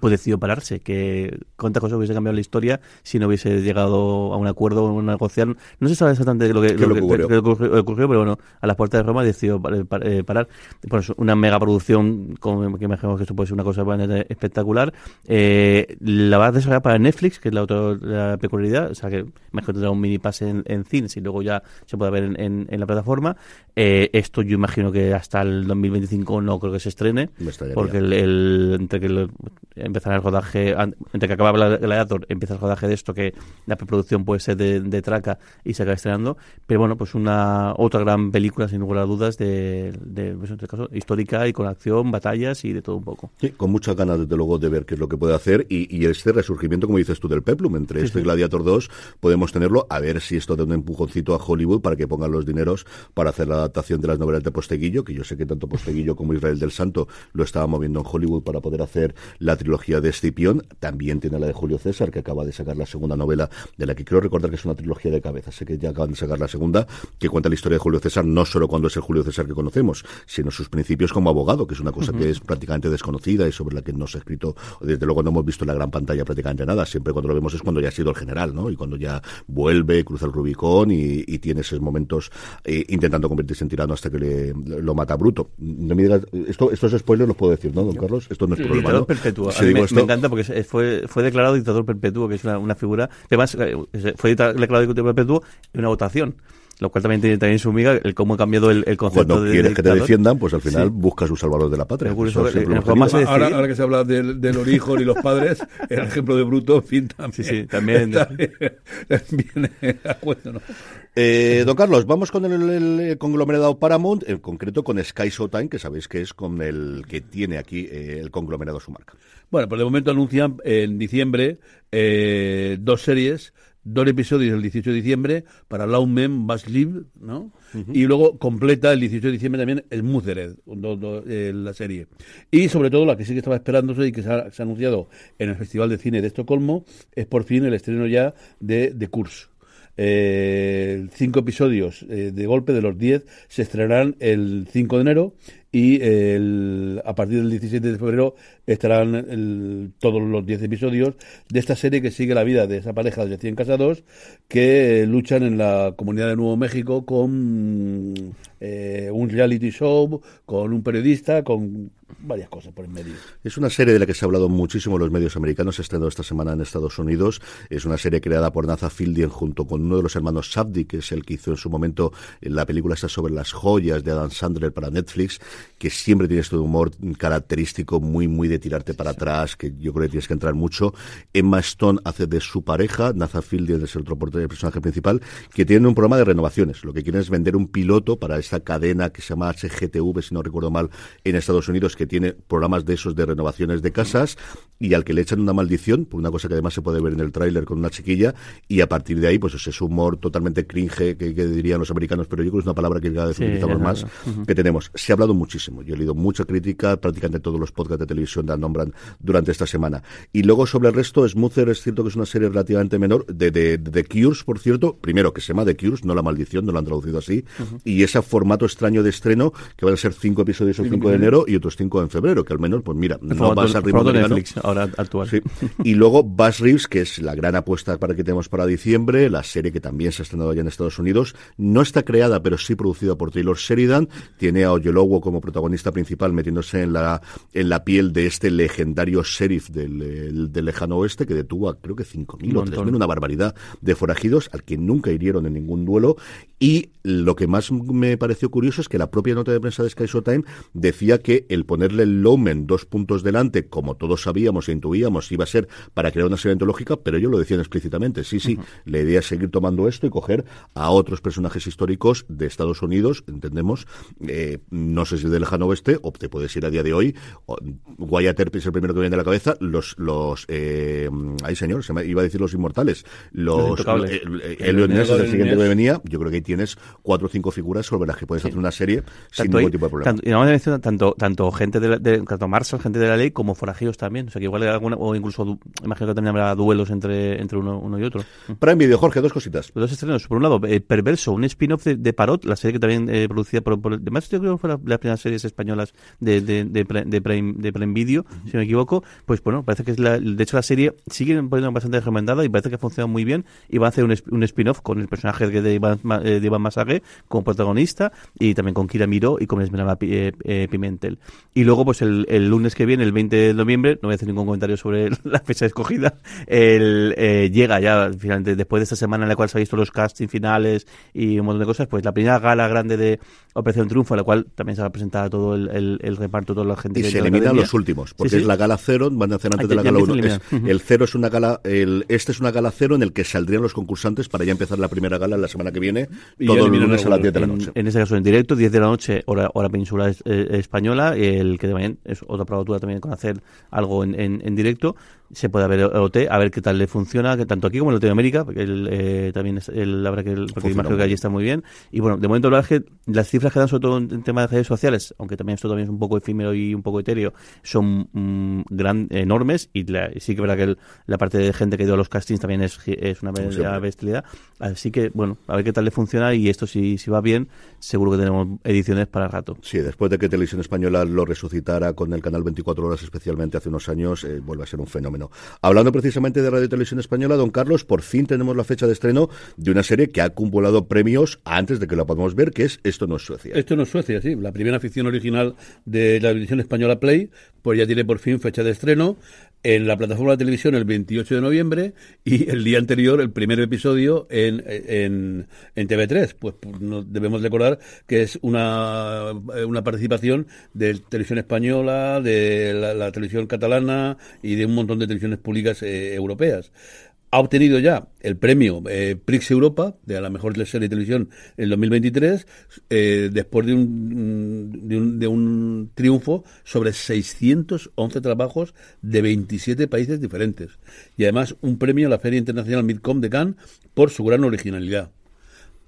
pues decidió pararse, que cuántas cosas hubiese cambiado la historia si no hubiese llegado a un acuerdo o una negociación. No se sabe exactamente lo que, lo que, ocurrió? pero bueno, a las puertas de Roma decidió eh, parar. Pues una mega producción, como que imaginamos que esto puede ser una cosa espectacular. Eh, la va a desarrollar para Netflix, que es la otra peculiaridad, o sea que mejor tendrá un mini pase en, en cines y luego ya se puede ver en, en, la plataforma. Eh, esto yo imagino que hasta el 2025 no creo que se estrene, porque el, el entre que empezar el rodaje, entre que acaba el Gladiator, empieza el rodaje de esto, que la preproducción puede ser de, traca y se acaba estrenando. Pero bueno, pues una otra gran película, sin lugar a dudas, de, de pues en este caso, histórica y con acción, batallas y de todo un poco. Sí, con muchas ganas, desde luego, de ver qué es lo que puede hacer y, y este resurgimiento, como dices tú, del Peplum, entre este Gladiator 2, podemos tenerlo, a ver si esto da un empujoncito a Hollywood para que pongan los dineros para hacer la adaptación de las novelas de Posteguillo, que yo sé que tanto Posteguillo como Israel del Santo lo estaba moviendo en Hollywood para poder hacer la trilogía de Escipión, también tiene la de Julio César, que acaba de sacar la segunda novela, de la que quiero recordar que es una trilogía de cabeza. Sé que ya acaban de sacar la segunda, que cuenta la historia de Julio César, no solo cuando es el Julio César que conocemos, sino sus principios como abogado, que es una cosa que es prácticamente desconocida y sobre la que no se ha escrito, desde luego no hemos visto en la gran pantalla prácticamente nada. Siempre cuando lo vemos es cuando ya ha sido el general, ¿no? Y cuando ya vuelve, cruza el Rubicón y, tiene esos momentos eh, intentando convertirse en tirano hasta que le, lo mata bruto. No me digas, esto, estos spoilers los puedo decir, ¿no, don Carlos? Esto no es problema. ¿no? Me encanta porque fue, fue declarado dictador perpetuo, que es una, una figura. Además, eh, fue declarado dictador perpetuo en una votación lo cual también tiene también su miga el cómo ha cambiado el, el concepto Cuando quieres que te defiendan, pues al final buscas un salvador de la patria. ahora, ahora, que se habla del, del origen y los padres, el ejemplo de Bruto, fin, también, sí, sí, también viene a cuento, ¿no? Eh, don Carlos, vamos con el, conglomerado Paramount, en concreto con Sky Showtime, que sabéis que es con el que tiene aquí eh, el conglomerado su marca. Bueno, pues de momento anuncian en diciembre eh, dos series dos episodios el 18 de diciembre para Lawmen Must Live, ¿no? Y luego completa el 18 de diciembre también el Muthered, eh, la serie. Y sobre todo la que sí que estaba esperándose y que se ha, anunciado en el Festival de Cine de Estocolmo es por fin el estreno ya de The Curse. Eh, cinco episodios eh, de golpe de los diez se estrenarán el 5 de enero y el, a partir del 17 de febrero estarán todos los 10 episodios de esta serie que sigue la vida de esa pareja de 100 casados que luchan en la comunidad de Nuevo México con eh, un reality show, con un periodista, con varias cosas por en medio. Es una serie de la que se ha hablado muchísimo en los medios americanos, se estrenó esta semana en Estados Unidos. Es una serie creada por Nathan Fillion junto con uno de los hermanos Sabdi, que es el que hizo en su momento la película esta sobre las joyas de Adam Sandler para Netflix, que siempre tiene este humor característico muy, muy de tirarte para atrás, que yo creo que tienes que entrar mucho. Emma Stone hace de su pareja, Nathan Fillion es el otro personaje principal, que tiene un programa de renovaciones. Lo que quieren es vender un piloto para esta cadena que se llama HGTV, si no recuerdo mal, en Estados Unidos, que tiene programas de esos de renovaciones de casas y al que le echan una maldición, por una cosa que además se puede ver en el tráiler con una chiquilla, y a partir de ahí, pues ese humor totalmente cringe que, dirían los americanos, pero yo creo que es una palabra que cada vez utilizamos más, que tenemos. Se ha hablado muchísimo, yo he leído mucha crítica, prácticamente todos los podcasts de televisión la nombran durante esta semana. Y luego sobre el resto, Smoother es cierto que es una serie relativamente menor, de, de, Cures, por cierto, primero que se llama The Cures, no la maldición, no lo han traducido así, y ese formato extraño de estreno, que van a ser cinco episodios el 5 de enero y otros cinco en febrero, que al menos, pues mira, no vas a ritmo Netflix, ahora actual. Y luego Bass Reeves, que es la gran apuesta para que tenemos para diciembre, la serie que también se ha estrenado ya en Estados Unidos, no está creada, pero sí producida por Taylor Sheridan, tiene a Oyelowo como protagonista principal metiéndose en la, en la piel de este legendario sheriff del, del lejano oeste que detuvo a creo que 5.000 o 3.000, una barbaridad de forajidos al que nunca hirieron en ningún duelo. Y lo que más me pareció curioso es que la propia nota de prensa de Sky Showtime decía que el ponerle el Lowman dos puntos delante, como todos sabíamos e intuíamos, iba a ser para crear una serie antológica, pero ellos lo decían explícitamente. Sí, sí, la idea es seguir tomando esto y coger a otros personajes históricos de Estados Unidos, entendemos, eh, no sé si desde el lejano oeste, o te puedes ir a día de hoy. Wyatt Earp es el primero que viene de la cabeza. Los, los, eh, ay señor, se me iba a decir los inmortales. Los, Los eh, Ness es el Elliot siguiente que venía. Yo creo que ahí tienes cuatro o cinco figuras sobre las que puedes hacer una serie sin ningún tipo de problema. tanto, y tanto, tanto gente de, la- de- tanto Marshall, gente de la ley, como forajidos también. O sea que igual hay alguna, o incluso, imagino que también habrá duelos entre, entre uno, uno y otro. Prime Video, Jorge, dos cositas. Los dos estrenos. Por un lado, eh, Perverso, un spin-off de, de Parot, la serie que también eh, producida por, por- Además, yo creo que fue la- las primeras series españolas de, de, de, Pre- de Prime, de Prime Video, si no me equivoco. Pues bueno, parece que es la. De hecho, la serie sigue poniendo bastante recomendada y parece que funciona muy bien. Y va a hacer un, un spin-off con el personaje de Iván, eh, de Iván Masague como protagonista y también con Kira Miró y con Esmeralda eh, eh, Pimentel. Y luego, pues el, el lunes que viene, el 20 de noviembre, no voy a hacer ningún comentario sobre la fecha escogida, el, eh, llega ya, finalmente, después de esta semana en la cual se han visto los castings finales y un montón de cosas, pues la primera gala grande de Operación Triunfo, en la cual también se va a presentar todo el, el, el reparto, toda la gente Y que se eliminan los últimos, porque Sí, sí. es la gala cero, van a hacer antes Ah, de la gala empieza 1. a eliminar. Ujú. El cero es una gala, el, este es una gala cero en el que saldrían los concursantes para ya empezar la primera gala la semana que viene, Y todo el eliminan lunes a las algunos. 10 de la en, noche. en caso en directo, 10 de la noche, hora, hora peninsular es- eh, española, el que también es otra probatura también con hacer algo en, en directo. Se puede ver OT, a ver qué tal le funciona, que tanto aquí como en Latinoamérica, porque el, eh, también es el, la verdad que, el, porque imagino que allí está muy bien. Y bueno, de momento la verdad es que las cifras que dan sobre todo en, tema de redes sociales, aunque también esto también es un poco efímero y un poco etéreo, son mm, gran, enormes y, la- sí que es verdad que el- la parte de gente que a los castings también es, es una bestialidad. Así que, bueno, a ver qué tal le funciona y esto si, si va bien, seguro que tenemos ediciones para el rato. Sí, después de que Televisión Española lo resucitara con el canal 24 horas, especialmente hace unos años, eh, vuelve a ser un fenómeno. Hablando precisamente de Radio Televisión Española, don Carlos, por fin tenemos la fecha de estreno de una serie que ha acumulado premios antes de que la podamos ver, que es Esto no es Suecia. Esto no es Suecia, sí. La primera ficción original de la televisión española Play, pues ya tiene por fin fecha de estreno en la plataforma de televisión el 28 de noviembre y el día anterior el primer episodio en, en, en TV3. Pues, pues, no- debemos recordar que es una, una participación de televisión española, de la, la televisión catalana y de un montón de televisiones públicas eh, europeas ha obtenido ya el premio eh, Prix Europa de la mejor serie de televisión en 2023 eh, después de un, de, un, de un triunfo sobre 611 trabajos de 27 países diferentes y además un premio a la Feria Internacional Midcom de Cannes por su gran originalidad.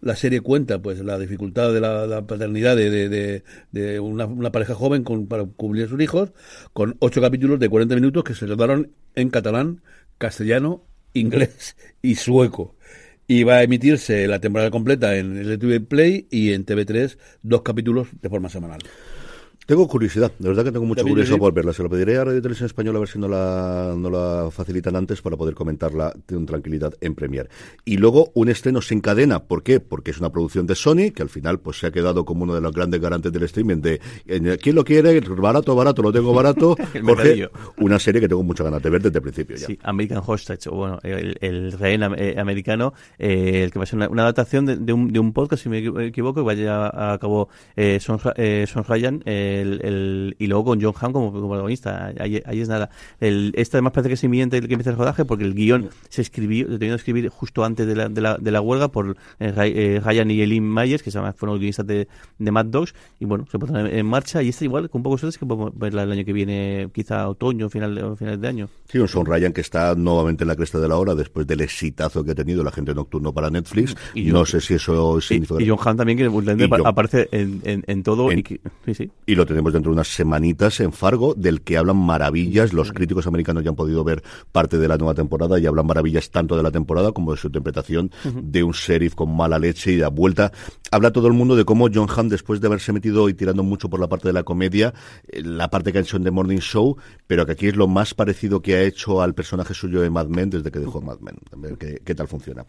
La serie cuenta pues la dificultad de la, paternidad de, una pareja joven con, para cubrir a sus hijos, con ocho capítulos de 40 minutos que se rodaron en catalán, castellano, inglés y sueco. Y va a emitirse la temporada completa en LTV Play y en TV3 dos capítulos de forma semanal. Tengo curiosidad, de verdad que tengo mucha curiosidad por verla. Se lo pediré a Radio Televisión Española a ver si no la, no la facilitan antes para poder comentarla con tranquilidad en Premier. Y luego un estreno sin cadena. ¿Por qué? Porque es una producción de Sony, que al final pues se ha quedado como uno de los grandes garantes del streaming de eh, ¿quién lo quiere? Barato, barato, lo tengo barato. Jorge, una serie que tengo muchas ganas de ver desde el principio ya. Sí, American Hostage, o bueno, el, el rehén eh, americano, eh, el que va a ser una, una adaptación de, de un, de un podcast, si me equi- equivoco, que vaya a, cabo eh, Son, eh, Son Ryan, el, el- y luego con John Hamm como, como protagonista. Ahí, ahí es nada. El, este además parece que es inminente el que empiece el rodaje, porque el guion se escribió, se terminó de escribir justo antes de la, de la, de la huelga por eh, eh, Ryan y Eileen Myers, que llama- fueron los guionistas de, de Mad Dogs, y bueno, se pondrán en, en marcha, y este igual, con pocos suerte, que podemos verla el año que viene, quizá otoño, final de, final de año. Sí, un Son Ryan que está nuevamente en la cresta de la hora después del exitazo que ha tenido la gente nocturno para Netflix. Y no sé si eso Y, significa... y John Hamm también, que Y aparece en, en, en todo. Y que- sí, sí. y lo tenemos dentro de unas semanitas en Fargo, del que hablan maravillas. Los críticos americanos ya han podido ver parte de la nueva temporada y hablan maravillas tanto de la temporada como de su interpretación de un sheriff con mala leche y da vuelta. Habla todo el mundo de cómo John Hamm, después de haberse metido y tirando mucho por la parte de la comedia, eh, la parte que ha hecho en The Morning Show, pero que aquí es lo más parecido que ha hecho al personaje suyo de Mad Men desde que dejó Mad Men. A ver qué, qué tal funciona.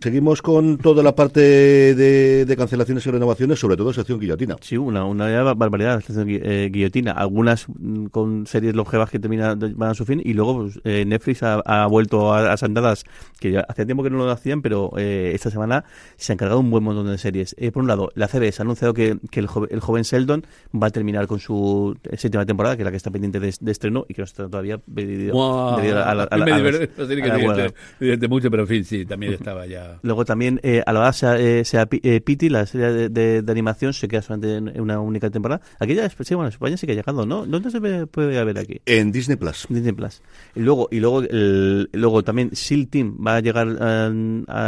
Seguimos con toda la parte de, de cancelaciones y renovaciones, sobre todo sección guillotina. Sí, una, una barbaridad, eh, guillotina. Algunas mm, con series longevas que terminan van a su fin y luego pues, eh, Netflix ha, ha vuelto a, a sandadas que hacía tiempo que no lo hacían, pero eh, esta semana se han cargado un buen montón de series. eh, por un lado, la CBS ha anunciado que, que el, joven, el, joven, Sheldon va a terminar con su séptima temporada, que es la que está pendiente de, de estreno y que no está todavía debido, wow. a, la, a, la, mucho, pero en fin, sí, también estaba ya. Luego también, eh, a la base sea, eh, sea eh, Pity, la serie de, de, de, animación, se queda solamente en una única temporada. Aquí ya, sí, bueno, España sigue llegando, ¿no? ¿Dónde se puede ver aquí? En Disney Plus. Disney Plus. Y luego, y luego, el, luego también SEAL Team va a llegar a,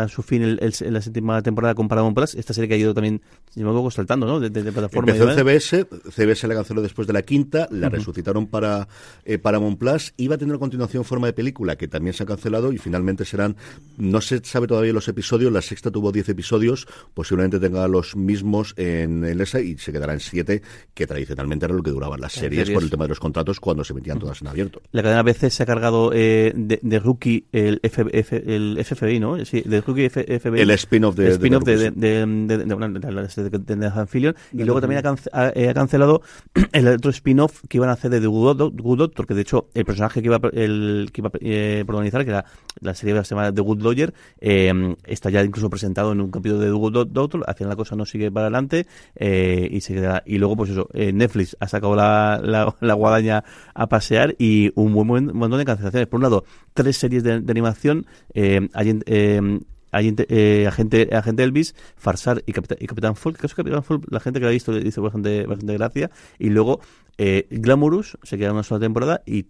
a su fin el, el, la séptima temporada con Paramount Plus. Esta serie que ha ido también, si me saltando, ¿no? De, de, de plataforma. Empezó en CBS, CBS la canceló después de la quinta, la uh -huh. resucitaron para eh, Paramount Plus. Iba a tener a continuación forma de película, que también se ha cancelado y finalmente serán, no se sabe todavía los episodios, la sexta tuvo 10 episodios, posiblemente tenga los mismos en, en esa y se quedará en 7, que tradicionalmente era lo que duraban las series, series, por el tema de los contratos cuando se metían todas en abierto. La cadena ABC se ha cargado eh, de, de, Rookie el, F, F, el FFI, ¿no? Sí, de Rookie F, FBI. El spin-off de, spin de, de, de, de, Amphibian. Y luego también ha, cance, ha, ha, cancelado el otro spin-off que iban a hacer de The Good Doctor, Good Doctor, que de hecho el personaje que iba, el, que iba eh, protagonizar, que era la serie que se llama The Good Lawyer, eh, está ya incluso presentado en un capítulo de The Good Doctor. Al final la cosa no sigue para adelante eh, y se queda. Y luego, pues eso, eh, Netflix ha sacado la, la, guadaña a pasear y un buen, buen montón de cancelaciones. Por un lado, tres series de, animación. Eh, hay, eh, hay eh, agente, agente Elvis, Farsar y Capitán, y Capitán Folk, Capitán Folk, la gente que lo ha visto le dice bastante, bastante gracia, y luego eh, Glamorous se queda una sola temporada y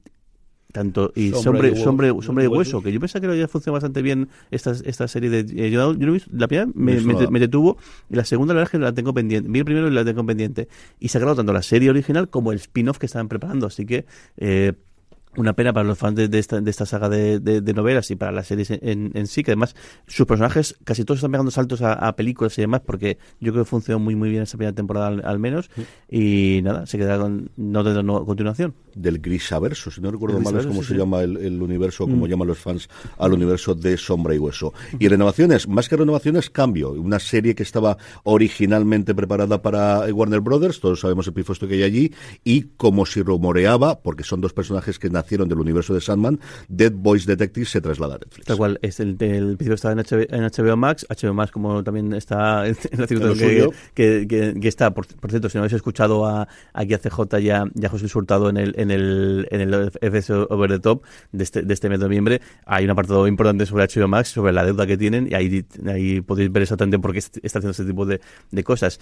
tanto y Sombra, y, Sombra, Sombra y Hueso, que yo pensaba que ya funcionado bastante bien esta, esta serie de eh, yo, yo, la primera me, me, me, detuvo y la segunda la verdad es que la tengo pendiente vi el primero y la tengo pendiente y se ha tanto la serie original como el spin-off que estaban preparando así que eh, una pena para los fans de, de, esta, de esta, saga de, de, de, novelas y para las series en, en, sí, que además sus personajes casi todos están pegando saltos a, a, películas y demás, porque yo creo que funcionó muy muy bien esa primera temporada al, al menos, y nada, se queda con no tendrá no, continuación. Del Grisaverso, si no recuerdo mal, es como sí, se sí. llama el, el universo, como mm. llaman los fans al universo de Sombra y Hueso. Y renovaciones, más que renovaciones, cambio. Una serie que estaba originalmente preparada para Warner Brothers, todos sabemos el pifosto que hay allí, y como si rumoreaba, porque son dos personajes que nacieron del universo de Sandman, Dead Boys Detective se traslada a Netflix. Tal cual, es el, el está en HBO, en HBO, Max, HBO Max como también está en la circunstancia que, que, que, que, está, por, por, cierto, si no habéis escuchado a, aquí a CJ y a, y a José Surtado en el, en el, en el FS Over the Top de este, de este mes de noviembre, hay un apartado importante sobre HBO Max, sobre la deuda que tienen, y ahí, ahí podéis ver exactamente por qué está haciendo este tipo de, de cosas.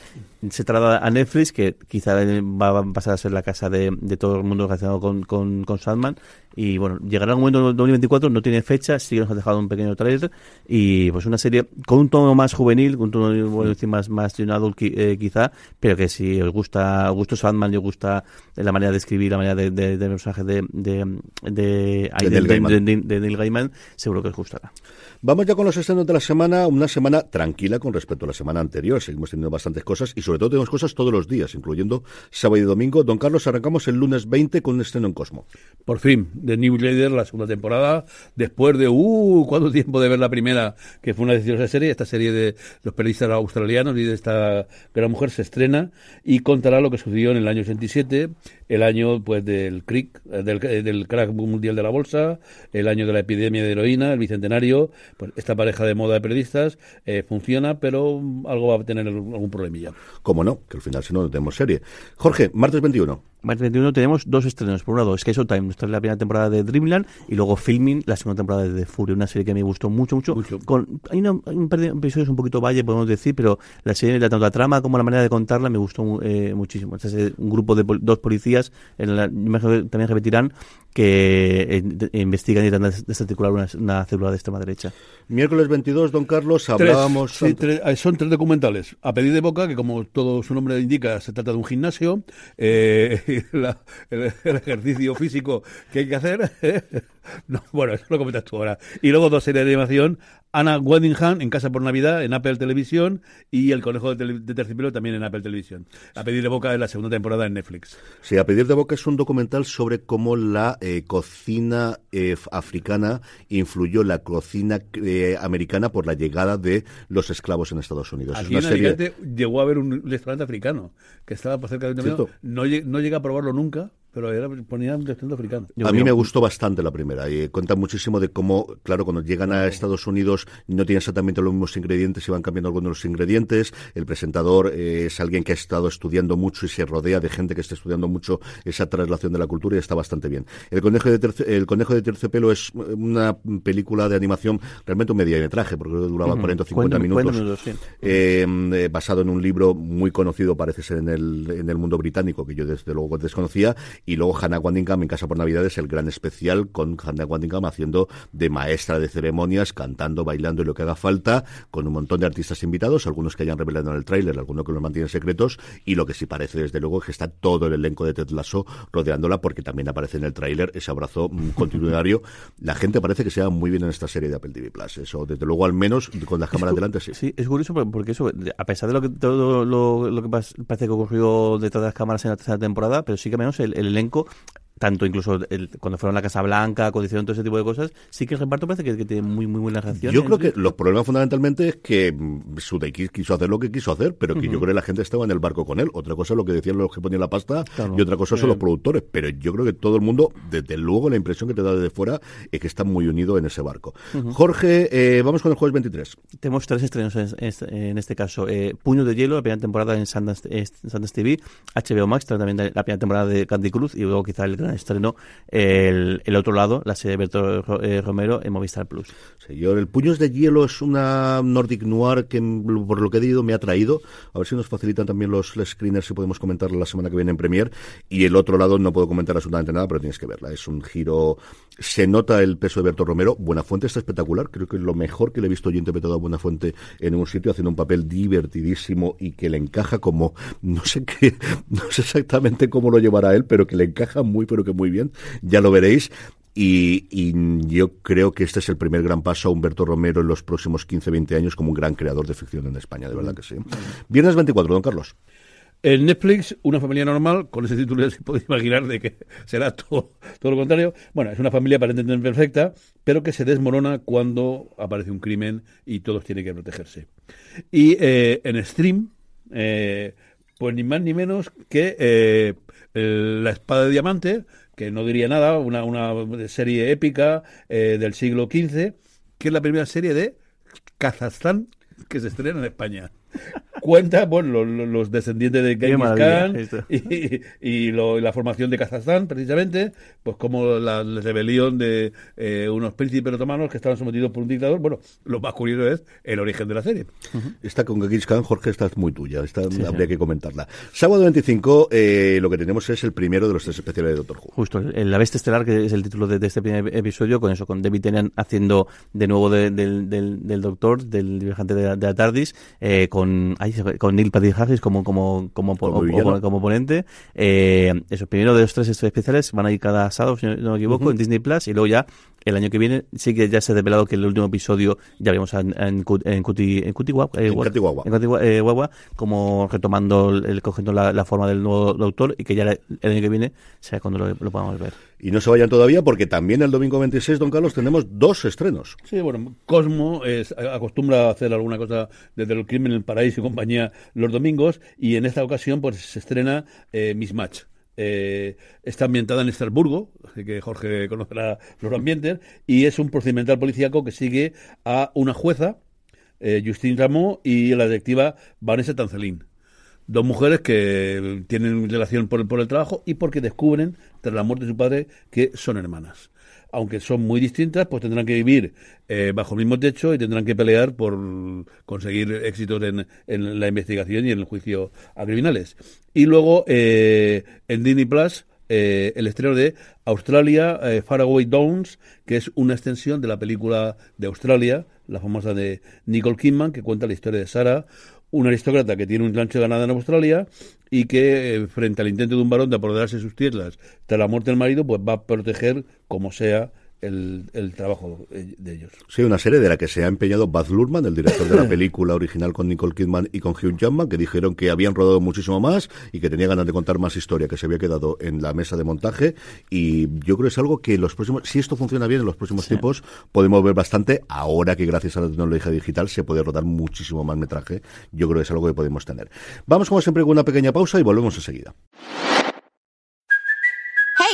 Se trata a Netflix, que quizá va a pasar a ser la casa de, de todo el mundo relacionado con, con, con Sandman, y bueno, llegará un momento en 2024, no tiene fecha, sí que nos ha dejado un pequeño trailer y pues una serie con un tono más juvenil, con un tono bueno, decir, más, más adult eh, quizá, pero que si os gusta, os gusta Sandman y os gusta la manera de escribir, la manera de, de, de personaje de, de, de Neil Gaiman, seguro que os gustará. Vamos ya con los estrenos de la semana, una semana tranquila con respecto a la semana anterior, seguimos teniendo bastantes cosas y sobre todo tenemos cosas todos los días, incluyendo sábado y domingo. Don Carlos, arrancamos el lunes 20 con un estreno en Cosmo. Por fin, de New Leader, la segunda temporada, después de, uh, cuánto tiempo de ver la primera, que fue una deliciosa serie, esta serie de los periodistas australianos y de esta gran mujer se estrena y contará lo que sucedió en el año 87, el año pues del cric, del, del crack mundial de la bolsa, el año de la epidemia de heroína, el bicentenario, pues esta pareja de moda de periodistas eh, funciona, pero algo va a tener algún problemilla. Como no, que al final si no, no tenemos serie. Jorge, martes 21. Martes 21 tenemos dos estrenos. Por un lado, Sky Time, esta es la primera temporada de Dreamland, y luego Filming, la segunda temporada de The Fury, una serie que me gustó mucho, mucho. mucho. Con, hay, una, hay un par de episodios un poquito valle, podemos decir, pero la serie, tanto la trama como la manera de contarla, me gustó eh, muchísimo. Este es un grupo de dos policías, en la, también repetirán, que eh, investigan y tratan de desarticular una, una, célula de extrema derecha. Miércoles 22, don Carlos, hablábamos... Tres, sí, tres, eh, son tres documentales. A pedir de boca, que como todo su nombre indica, se trata de un gimnasio, eh, la, el, ejercicio físico que hay que hacer. no, bueno, eso lo comentas tú ahora. Y luego dos series de animación, Anna Weddingham en Casa por Navidad en Apple Televisión y El Conejo de, de Terciopelo también en Apple Televisión. A pedir de boca en la segunda temporada en Netflix. Sí, A pedir de boca es un documental sobre cómo la eh, cocina eh, africana influyó la cocina eh, americana por la llegada de los esclavos en Estados Unidos. Aquí es una en serie... llegó a haber un restaurante africano que estaba por cerca de un no, no llega a probarlo nunca pero era, ponía un acento africano. a mí me gustó bastante la primera y cuenta muchísimo de cómo, claro, cuando llegan a Estados Unidos no tienen exactamente los mismos ingredientes y van cambiando algunos de los ingredientes. El presentador eh, es alguien que ha estado estudiando mucho y se rodea de gente que está estudiando mucho esa traslación de la cultura y está bastante bien. El conejo de, el conejo de terciopelo es una película de animación realmente un mediometraje, porque duraba 40 o 50 minutos, eh, eh, basado en un libro muy conocido, parece ser en el, en el mundo británico, que yo desde luego desconocía, y luego Hannah Waddingham en Casa por Navidades, el gran especial con Hannah Waddingham haciendo de maestra de ceremonias, cantando, bailando y lo que haga falta, con un montón de artistas invitados, algunos que hayan revelado en el tráiler, algunos que los mantienen secretos, y lo que sí parece desde luego es que está todo el elenco de Ted Lasso rodeándola, porque también aparece en el tráiler ese abrazo mm, continuario. La gente parece que se va muy bien en esta serie de Apple TV Plus, eso desde luego al menos con las cámaras delante sí. Sí, es curioso porque eso, a pesar de lo que todo lo, que parece que ocurrió detrás de las cámaras en la tercera temporada, pero sí que menos el, el elenco tanto incluso cuando fueron a la Casa Blanca, condición, todo ese tipo de cosas, sí que el reparto parece que, tiene muy muy buena reacción. Yo creo que los problemas fundamentalmente es que mm, Sudeikis quiso hacer lo que quiso hacer, pero que yo creo que la gente estaba en el barco con él. Otra cosa es lo que decían los que ponían la pasta y otra cosa son los productores. Pero yo creo que todo el mundo, desde luego, la impresión que te da desde fuera es que está muy unido en ese barco. Jorge, eh, vamos con el jueves 23. Tenemos tres estrenos en, este caso. Eh, Puño de Hielo, la primera temporada en Sundance, TV, HBO Max, también la primera temporada de Candy Cruz y luego quizá el gran estrenó el, el otro lado, la serie de Berto eh, Romero en Movistar Plus. Señor, El Puños de Hielo es una Nordic Noir que, por lo que he dicho, me ha traído. A ver si nos facilitan también los, screeners si podemos comentarla la semana que viene en Premier. Y el otro lado no puedo comentar absolutamente nada, pero tienes que verla. Es un giro. Se nota el peso de Berto Romero. Buenafuente está espectacular. Creo que es lo mejor que le he visto yo interpretado a Buenafuente en un sitio, haciendo un papel divertidísimo y que le encaja como. No sé qué. No sé exactamente cómo lo llevará él, pero que le encaja muy, pero que muy bien. Ya lo veréis. Y, yo creo que este es el primer gran paso a Humberto Romero en los próximos 15-20 años como un gran creador de ficción en España, de verdad que sí. Viernes 24, don Carlos. En Netflix, una familia normal, con ese título se puede imaginar de que será todo, todo lo contrario. Bueno, es una familia aparentemente perfecta, pero que se desmorona cuando aparece un crimen y todos tienen que protegerse. Y eh, en Stream, eh, pues ni más ni menos que eh, La Espada de Diamante, que no diría nada, una, una serie épica eh, del siglo XV, que es la primera serie de Kazajstán que se estrena en España cuenta bueno, los, descendientes de Genghis Khan y, la formación de Kazajstán, precisamente, pues como la, rebelión de eh, unos príncipes otomanos que estaban sometidos por un dictador. Bueno, lo más curioso es el origen de la serie. Esta con Genghis Khan, Jorge, esta es muy tuya, esta habría que comentarla. Sábado 25, eh, lo que tenemos es el primero de los tres especiales de Doctor Who. Justo, el, La Bestia Estelar, que es el título de, este primer episodio, con eso, con David Tennant haciendo de nuevo del, del, Doctor, del viajante de, la TARDIS, eh, con con Neil Patrick Harris como, como, como, como, ponente. Eh, esos primeros de los tres especiales van a ir cada sábado, si no me equivoco, en Disney Plus, y luego ya el año que viene sí que ya se ha revelado que el último episodio ya vemos en, en, en, Cuti, en, eh, como retomando, el, cogiendo la, forma del nuevo doctor y que ya el año que viene sea cuando lo, lo podamos ver. Y no se vayan todavía porque también el domingo 26, don Carlos, tenemos dos estrenos. Sí, bueno, Cosmo acostumbra a hacer alguna cosa desde el crimen en el paraíso y compañía los domingos y en esta ocasión pues se estrena eh, Mismatch. Eh, está ambientada en Estrasburgo, así que Jorge conocerá los ambientes, y es un procedimental policíaco que sigue a una jueza, eh, Justine Ramón, y la detectiva Vanessa Tancelín dos mujeres que tienen relación por, por el trabajo y porque descubren, tras la muerte de su padre, que son hermanas aunque son muy distintas, pues tendrán que vivir eh, bajo el mismo techo y tendrán que pelear por conseguir éxitos en, en, la investigación y en el juicio a criminales. Y luego, eh, en Disney Plus, eh, el estreno de Australia Faraway Downs, que es una extensión de la película de Australia, la famosa de Nicole Kidman, que cuenta la historia de Sarah, un aristócrata que tiene un rancho de ganado en Australia y que eh, frente al intento de un varón de apoderarse de sus tierras tras la muerte del marido, pues va a proteger como sea el, trabajo de ellos. Sí, una serie de la que se ha empeñado Baz Luhrmann, el director de la película original con Nicole Kidman y con Hugh Jackman, que dijeron que habían rodado muchísimo más y que tenía ganas de contar más historia, que se había quedado en la mesa de montaje. Y yo creo que es algo que los próximos, si esto funciona bien en los próximos tiempos, podemos ver bastante. Ahora que gracias a la tecnología digital se puede rodar muchísimo más metraje, yo creo que es algo que podemos tener. Vamos como siempre con una pequeña pausa y volvemos enseguida.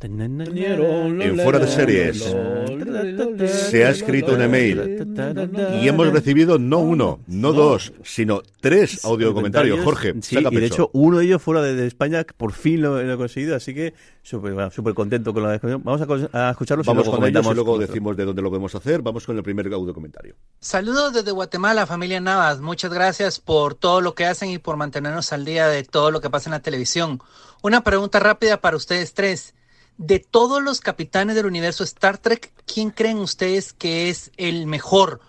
En fuera de series se ha escrito un email y hemos recibido no uno, no dos, sino tres audio comentarios. Jorge, sí, y de hecho uno de ellos fuera de, España, por fin lo, he conseguido, así que súper super contento con la discusión. Vamos a, escucharlos Vamos y luego con ellos y luego decimos de dónde lo podemos hacer. Vamos con el primer audio comentario. Saludos desde Guatemala, familia Navas. Muchas gracias por todo lo que hacen y por mantenernos al día de todo lo que pasa en la televisión. Una pregunta rápida para ustedes tres. De todos los capitanes del universo Star Trek, ¿quién creen ustedes que es el mejor?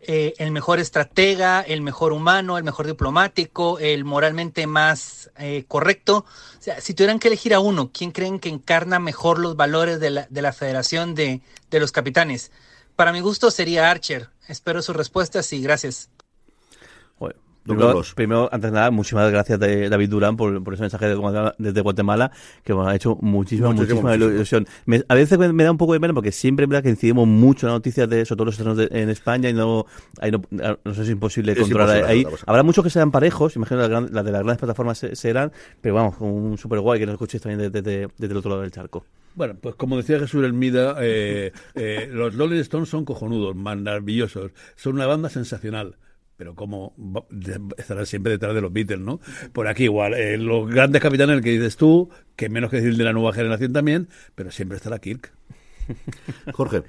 Eh, el mejor estratega, el mejor humano, el mejor diplomático, el moralmente más eh, correcto. O sea, si tuvieran que elegir a uno, ¿quién creen que encarna mejor los valores de la, de la Federación de, de los Capitanes? Para mi gusto sería Archer. Espero sus respuestas y gracias. Bueno, Primero, primero, antes de nada, muchísimas gracias de David Durán por, por ese mensaje de Guatemala- desde Guatemala, que me ha hecho muchísima, Muchísimo, muchísima muchísimo. ilusión. Me- a veces me, me da un poco de pena porque siempre es verdad que incidimos mucho en las noticias de, sobre todo los estrenos de- en España y no, ahí no, no sé si es imposible Es controlar imposible ahí. Habrá muchos que sean parejos, imagino las, gran- las de las grandes plataformas se- serán, pero vamos, con un super guay que nos escuchéis también desde, desde- desde el otro lado del charco. Bueno, pues como decía Jesús Hermida, eh, eh, los Rolling Stones son cojonudos, maravillosos, son una banda sensacional. Pero como estarán siempre detrás de los Beatles, ¿no? Por aquí igual, eh, los grandes capitanes, el que dices tú, que menos que decir de la nueva generación también, pero siempre estará Kirk. Jorge,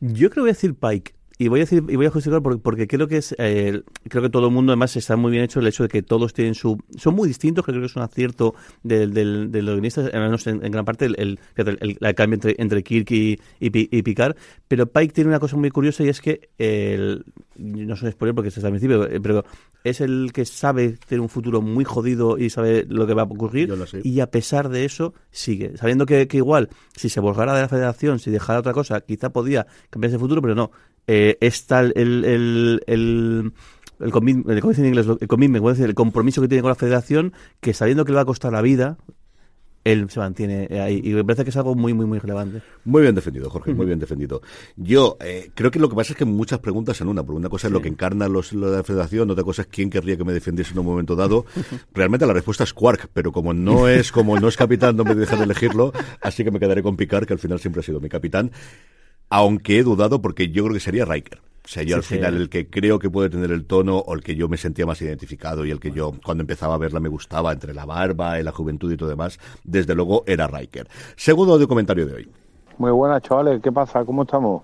Yo creo que voy a decir Pike. Y voy a decir y voy a justificar porque, porque creo que es eh, creo que todo el mundo además está muy bien hecho el hecho de que todos tienen su son muy distintos que creo que es un acierto del, del, de los guionistas al menos en, en gran parte el, el, el- el cambio entre, entre Kirk y, y, y Picard. Pero Pike tiene una cosa muy curiosa y es que el, no soy spoiler porque está al principio eh, pero es el que sabe tener un futuro muy jodido y sabe lo que va a ocurrir y a pesar de eso sigue. Sabiendo que, que igual si se volgara de la federación si dejara otra cosa quizá podía cambiarse el futuro pero no eh, es tal el el, el el, commit- el- ¿cómo se dice en inglés? el commitment, el compromiso que tiene con la federación que sabiendo que le va a costar la vida él se mantiene ahí y me parece que es algo muy muy muy relevante Muy bien defendido, Jorge, muy bien defendido. Yo eh, creo que lo que pasa es que muchas preguntas en una, porque una cosa es lo que encarna los, lo de la federación, otra cosa es quién querría que me defendiese en un momento dado. Realmente la respuesta es Quark, pero como no es como no es capitán, no me dejan de elegirlo, así que me quedaré con Picard, que al final siempre ha sido mi capitán. Aunque he dudado porque yo creo que sería Riker. O sea, yo Sí, al sí. final el que creo que puede tener el tono o el que yo me sentía más identificado y el que yo cuando empezaba a verla me gustaba entre la barba y la juventud y todo demás, desde luego era Riker. Segundo audio comentario de hoy. Muy buenas, chavales. ¿Qué pasa? ¿Cómo estamos?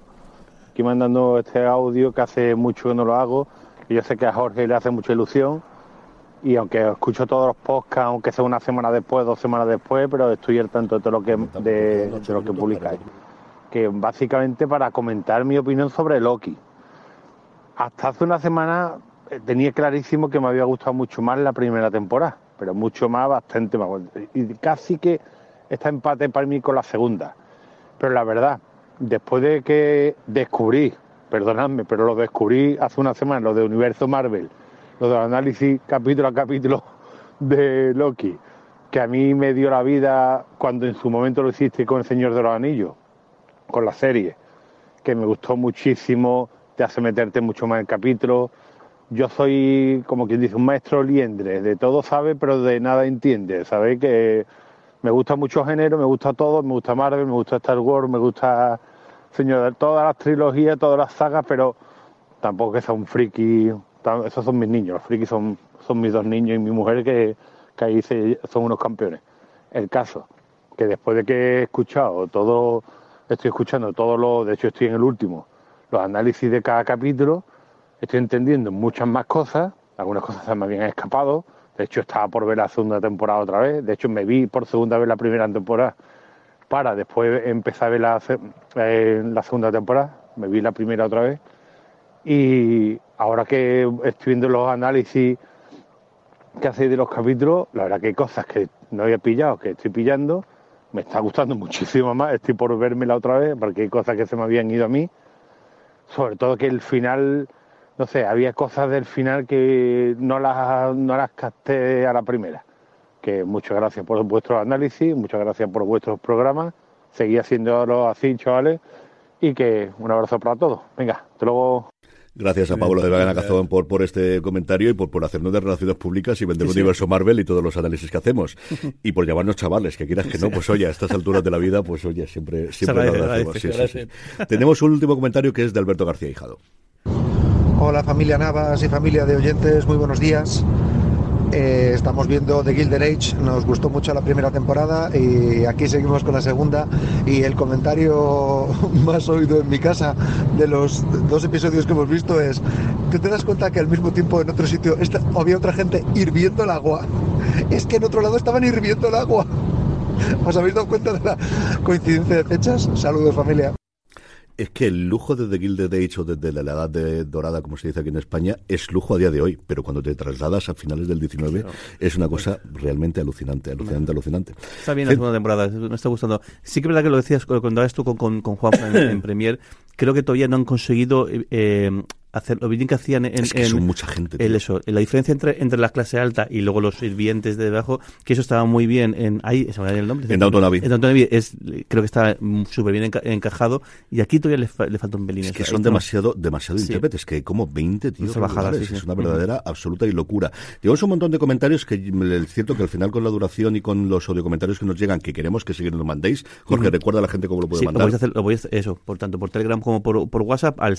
Aquí mandando este audio que hace mucho que no lo hago. Y yo sé que a Jorge le hace mucha ilusión. Y aunque escucho todos los podcasts, aunque sea una semana después, dos semanas después, pero estoy al tanto de todo lo que, de, de lo que publicáis. Que básicamente para comentar mi opinión sobre Loki. Hasta hace una semana eh, tenía clarísimo que me había gustado mucho más la primera temporada, pero mucho más, bastante más. Y casi que está empate para mí con la segunda. Pero la verdad, después de que descubrí, perdonadme, pero lo descubrí hace una semana, lo de Universo Marvel, lo del análisis capítulo a capítulo de Loki, que a mí me dio la vida cuando en su momento lo hiciste con El Señor de los Anillos, con la serie, que me gustó muchísimo, te hace meterte mucho más en capítulo. Yo soy, como quien dice, un maestro liendre, de todo sabe, pero de nada entiende. Sabéis que me gusta mucho género, me gusta todo, me gusta Marvel, me gusta Star Wars, me gusta Señor todas las trilogías, todas las sagas, pero tampoco que sea un friki. Esos son mis niños, los frikis son, son mis dos niños y mi mujer que, que ahí son unos campeones. El caso, que después de que he escuchado todo, estoy escuchando todo lo, de hecho estoy en el último, los análisis de cada capítulo, estoy entendiendo muchas más cosas, algunas cosas se me habían escapado, de hecho estaba por ver la segunda temporada otra vez, de hecho me vi por segunda vez la primera temporada para después empezar a ver la, eh, la segunda temporada, me vi la primera otra vez y ahora que estoy viendo los análisis que hacéis de los capítulos, la verdad que hay cosas que no había pillado, que estoy pillando me está gustando muchísimo más. Estoy por vermela otra vez porque hay cosas que se me habían ido a mí. Sobre todo que el final, no sé, había cosas del final que no las, no las capté a la primera. Que muchas gracias por vuestros análisis, muchas gracias por vuestros programas. Seguí haciéndolo así, chavales. Y que un abrazo para todos. Venga, hasta luego. Gracias a Pablo de Vagana Cazón por, por este comentario y por, por hacernos de relaciones públicas y vender el universo Marvel y todos los análisis que hacemos. Y por llamarnos chavales, que quieras que no, pues oye, a estas alturas de la vida, pues oye, siempre, siempre lo agradecemos. Sí, sí, sí. Tenemos un último comentario que es de Alberto García Hijado. Hola familia Navas y familia de oyentes, muy buenos días. Eh, estamos viendo The Gilded Age, nos gustó mucho la primera temporada y aquí seguimos con la segunda. Y el comentario más oído en mi casa de los dos episodios que hemos visto es: ¿tú te das cuenta que al mismo tiempo en otro sitio había otra gente hirviendo el agua? Es que en otro lado estaban hirviendo el agua. ¿Os habéis dado cuenta de la coincidencia de fechas? Saludos, familia. Es que el lujo de The Gilded Age o desde la edad de dorada, como se dice aquí en España, es lujo a día de hoy, pero cuando te trasladas a finales del 19 es una cosa realmente alucinante, alucinante, alucinante. Está bien la segunda temporada, me está gustando. Sí que es verdad que lo decías lo contabas tú con, con, con Juan en, en Premier. Creo que todavía no han conseguido eh, eh, hacer lo bien que hacían en, Es que en- son mucha gente. el eso, la diferencia entre, entre la clase alta y luego los sirvientes de debajo, que eso estaba muy bien en ahí, se me el nombre. En Abbey. En Abbey es, creo que está súper bien enca- encajado y aquí todavía le, fa- le falta un pelín. Es que Ahí son demasiado, demasiado Sí. intérpretes, que hay como 20 tíos. Sí, sí. Es una verdadera absoluta y locura. Llevamos un montón de comentarios que es cierto que al final con la duración y con los audio comentarios que nos llegan, que queremos que sigan nos mandéis, Jorge, Ujú. recuerda a la gente cómo lo puede Sí, lo mandar. podéis hacer, lo podéis- eso, por tanto, por Telegram como por, por WhatsApp al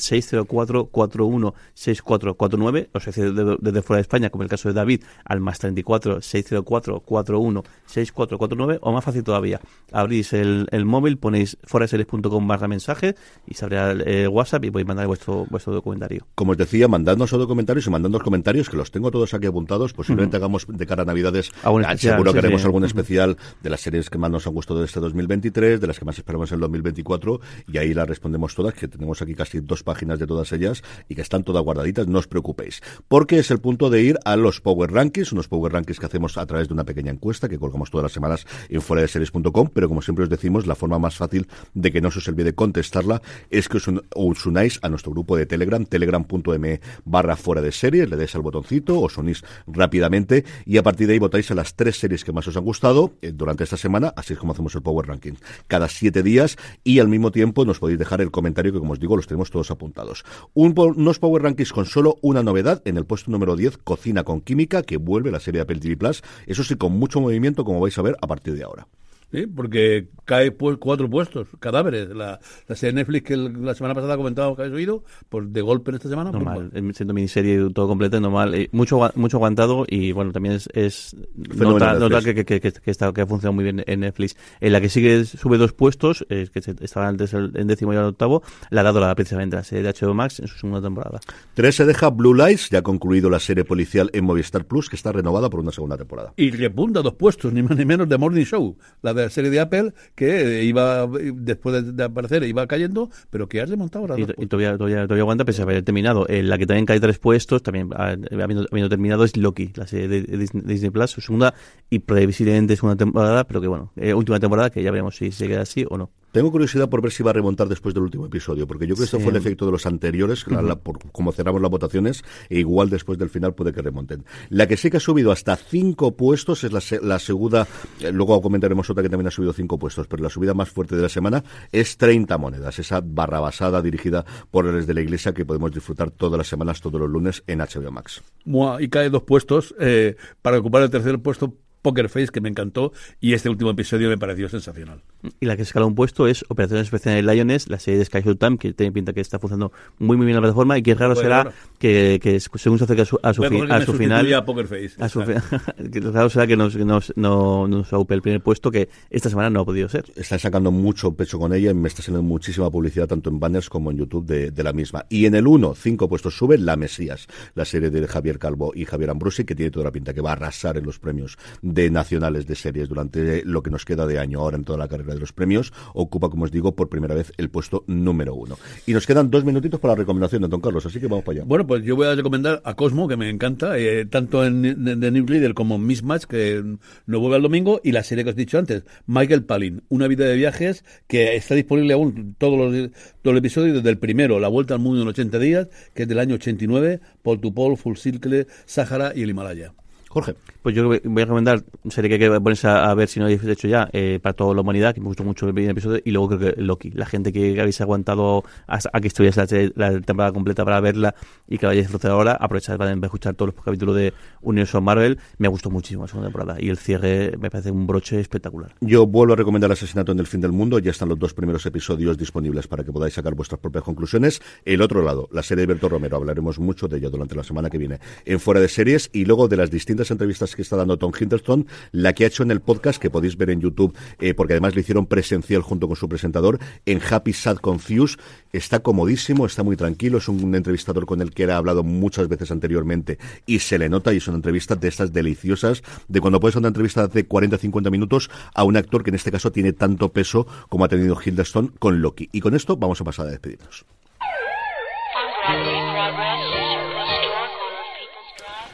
604-416449, o sea, desde, desde fuera de España, como el caso de David, al más 34-604-416449, o más fácil todavía, abrís el, el móvil, ponéis foraseries.com barra mensaje y se abrirá el eh, WhatsApp y podéis mandar vuestro, vuestro documentario. Como os decía, mandadnos audio comentarios y mandadnos comentarios, que los tengo todos aquí apuntados. Posiblemente hagamos de cara a Navidades, ah, especial, seguro que sí, haremos sí. algún especial de las series que más nos han gustado de este 2023, de las que más esperamos en el 2024, y ahí las respondemos todas, que tenemos aquí casi dos páginas de todas ellas y que están todas guardaditas, no os preocupéis. Porque es el punto de ir a los Power Rankings, unos Power Rankings que hacemos a través de una pequeña encuesta que colgamos todas las semanas en fuera de series.com, pero como siempre os decimos, la forma más fácil de que no se os olvide contestarla es que os, un- os unáis a nuestro grupo de Telegram, telegram.me barra fuera de series, le dais al botoncito, os unís rápidamente y a partir de ahí votáis a las tres series que más os han gustado eh, durante esta semana, así es como hacemos el Power Ranking, cada siete días y al mismo tiempo nos podéis dejar el comentario que como os digo los tenemos todos apuntados. Un, unos Power Rankings con solo una novedad, en el puesto número 10, Cocina con Química, que vuelve la serie de Apple TV Plus, eso sí, con mucho movimiento como vais a ver a partir de ahora. Sí, porque cae pues, cuatro puestos, cadáveres. La, la serie de Netflix que el- la semana pasada comentábamos que habéis oído, pues de golpe en esta semana. Normal, pumba. eh, siendo miniserie todo completo, normal. eh, mucho, mucho aguantado y bueno, también es, es nota, nota que, que, que, que está, que ha funcionado muy bien en Netflix. En la que sigue sube dos puestos, eh, que estaba antes el- en décimo y al octavo, la ha dado la, precisamente la serie de HBO Max en su segunda temporada. Tres se deja Blue Lights, ya ha concluido la serie policial en Movistar Plus, que está renovada por una segunda temporada. Y repunta dos puestos, ni más ni menos, de Morning Show, la de la serie de Apple, que iba, después de, de aparecer, iba cayendo, pero que has remontado ahora. Y, todavía, todavía, todavía aguanta pese a haber terminado. Eh, la que también cae tres puestos, también habiendo, habiendo terminado, es Loki, la serie de, de Disney, Disney Plus, su segunda y previsiblemente segunda temporada, pero que bueno, eh, última temporada que ya veremos si se queda así o no. Tengo curiosidad por ver si va a remontar después del último episodio, porque yo creo que esto fue el efecto de los anteriores, la- la- por como cerramos las votaciones, e igual después del final puede que remonten. La que sí que ha subido hasta cinco puestos es la, se- la segunda, eh, luego comentaremos otra que también ha subido cinco puestos, pero la subida más fuerte de la semana es 30 monedas, esa barra basada dirigida por el de la iglesia que podemos disfrutar todas las semanas, todos los lunes en HBO Max. Mua, y cae dos puestos eh, para ocupar el tercer puesto. Poker Face, que me encantó, y este último episodio me pareció sensacional. Y la que escala un puesto es Operaciones Especiales Lioness, la serie de Sky Showtime, Time, que tiene pinta que está funcionando muy muy bien en la plataforma y que raro Bueno, será bueno. que, que según se acerca a su, a su, fi- a su final... a Poker Face. a su Exacto. fi- que raro será que nos, nos, no, nos ocupe el primer puesto que esta semana no ha podido ser. Están sacando mucho pecho con ella y me está saliendo muchísima publicidad tanto en banners como en YouTube de, de la misma. Y en el 1, cinco puestos sube La Mesías, la serie de Javier Calvo y Javier Ambrosi, que tiene toda la pinta que va a arrasar en los premios de nacionales de series durante lo que nos queda de año ahora en toda la carrera de los premios. Ocupa, como os digo, por primera vez el puesto número uno. Y nos quedan dos minutitos para la recomendación de Don Carlos, así que vamos para allá. Bueno, pues yo voy a recomendar a Cosmo, que me encanta, eh, tanto en The New Leader como en Mismatch, que no vuelve al domingo, y la serie que os he dicho antes, Michael Palin, una vida de viajes que está disponible aún todos los, todos los episodios desde el primero, La Vuelta al Mundo en 80 días, que es del año 89, Paul to Paul, Full Circle, Sahara y el Himalaya. Jorge. Pues yo voy a recomendar una serie que hay que ponerse a, ver si no habéis hecho ya, eh, para toda la humanidad, que me gustó mucho el primer episodio, y luego creo que Loki. La gente que habéis aguantado a que estuviese la, temporada completa para verla y que la hayáis disfrutado ahora, aprovechad para escuchar todos los capítulos de Universo Marvel. Me gustó muchísimo la segunda temporada y el cierre me parece un broche espectacular. Yo vuelvo a recomendar Asesinato en el Fin del Mundo. Ya están los dos primeros episodios disponibles para que podáis sacar vuestras propias conclusiones. El otro lado, la serie de Berto Romero. Hablaremos mucho de ello durante la semana que viene en Fuera de Series y luego de las distintas entrevistas que está dando Tom Hiddleston, la que ha hecho en el podcast, que podéis ver en YouTube, eh, porque además le hicieron presencial junto con su presentador, en Happy Sad Confused. Está comodísimo, está muy tranquilo, es un entrevistador con el que ha hablado muchas veces anteriormente y se le nota y es una entrevista de estas deliciosas, de cuando puedes hacer una entrevista de 40-50 minutos a un actor que en este caso tiene tanto peso como ha tenido Hiddleston con Loki. Y con esto vamos a pasar a despedirnos.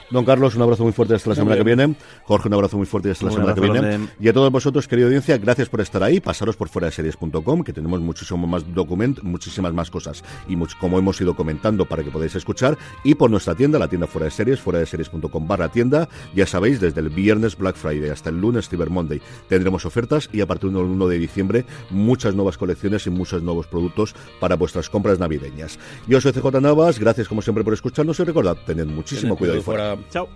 Don Carlos, un abrazo muy fuerte hasta la semana que viene. Jorge, un abrazo muy fuerte hasta la semana que viene. Y a todos vosotros, querida audiencia, gracias por estar ahí. Pasaros por fuera de series.com, que tenemos muchísimo más document, muchísimas más cosas. Y como hemos ido comentando para que podáis escuchar. Y por nuestra tienda, la tienda fuera de series, fuera de series.com barra tienda. Ya sabéis, desde el viernes Black Friday hasta el lunes Cyber Monday tendremos ofertas y a partir del 1 de diciembre muchas nuevas colecciones y muchos nuevos productos para vuestras compras navideñas. Yo soy CJ Navas, gracias como siempre por escucharnos y recordad, tened muchísimo cuidado fuera. Ciao.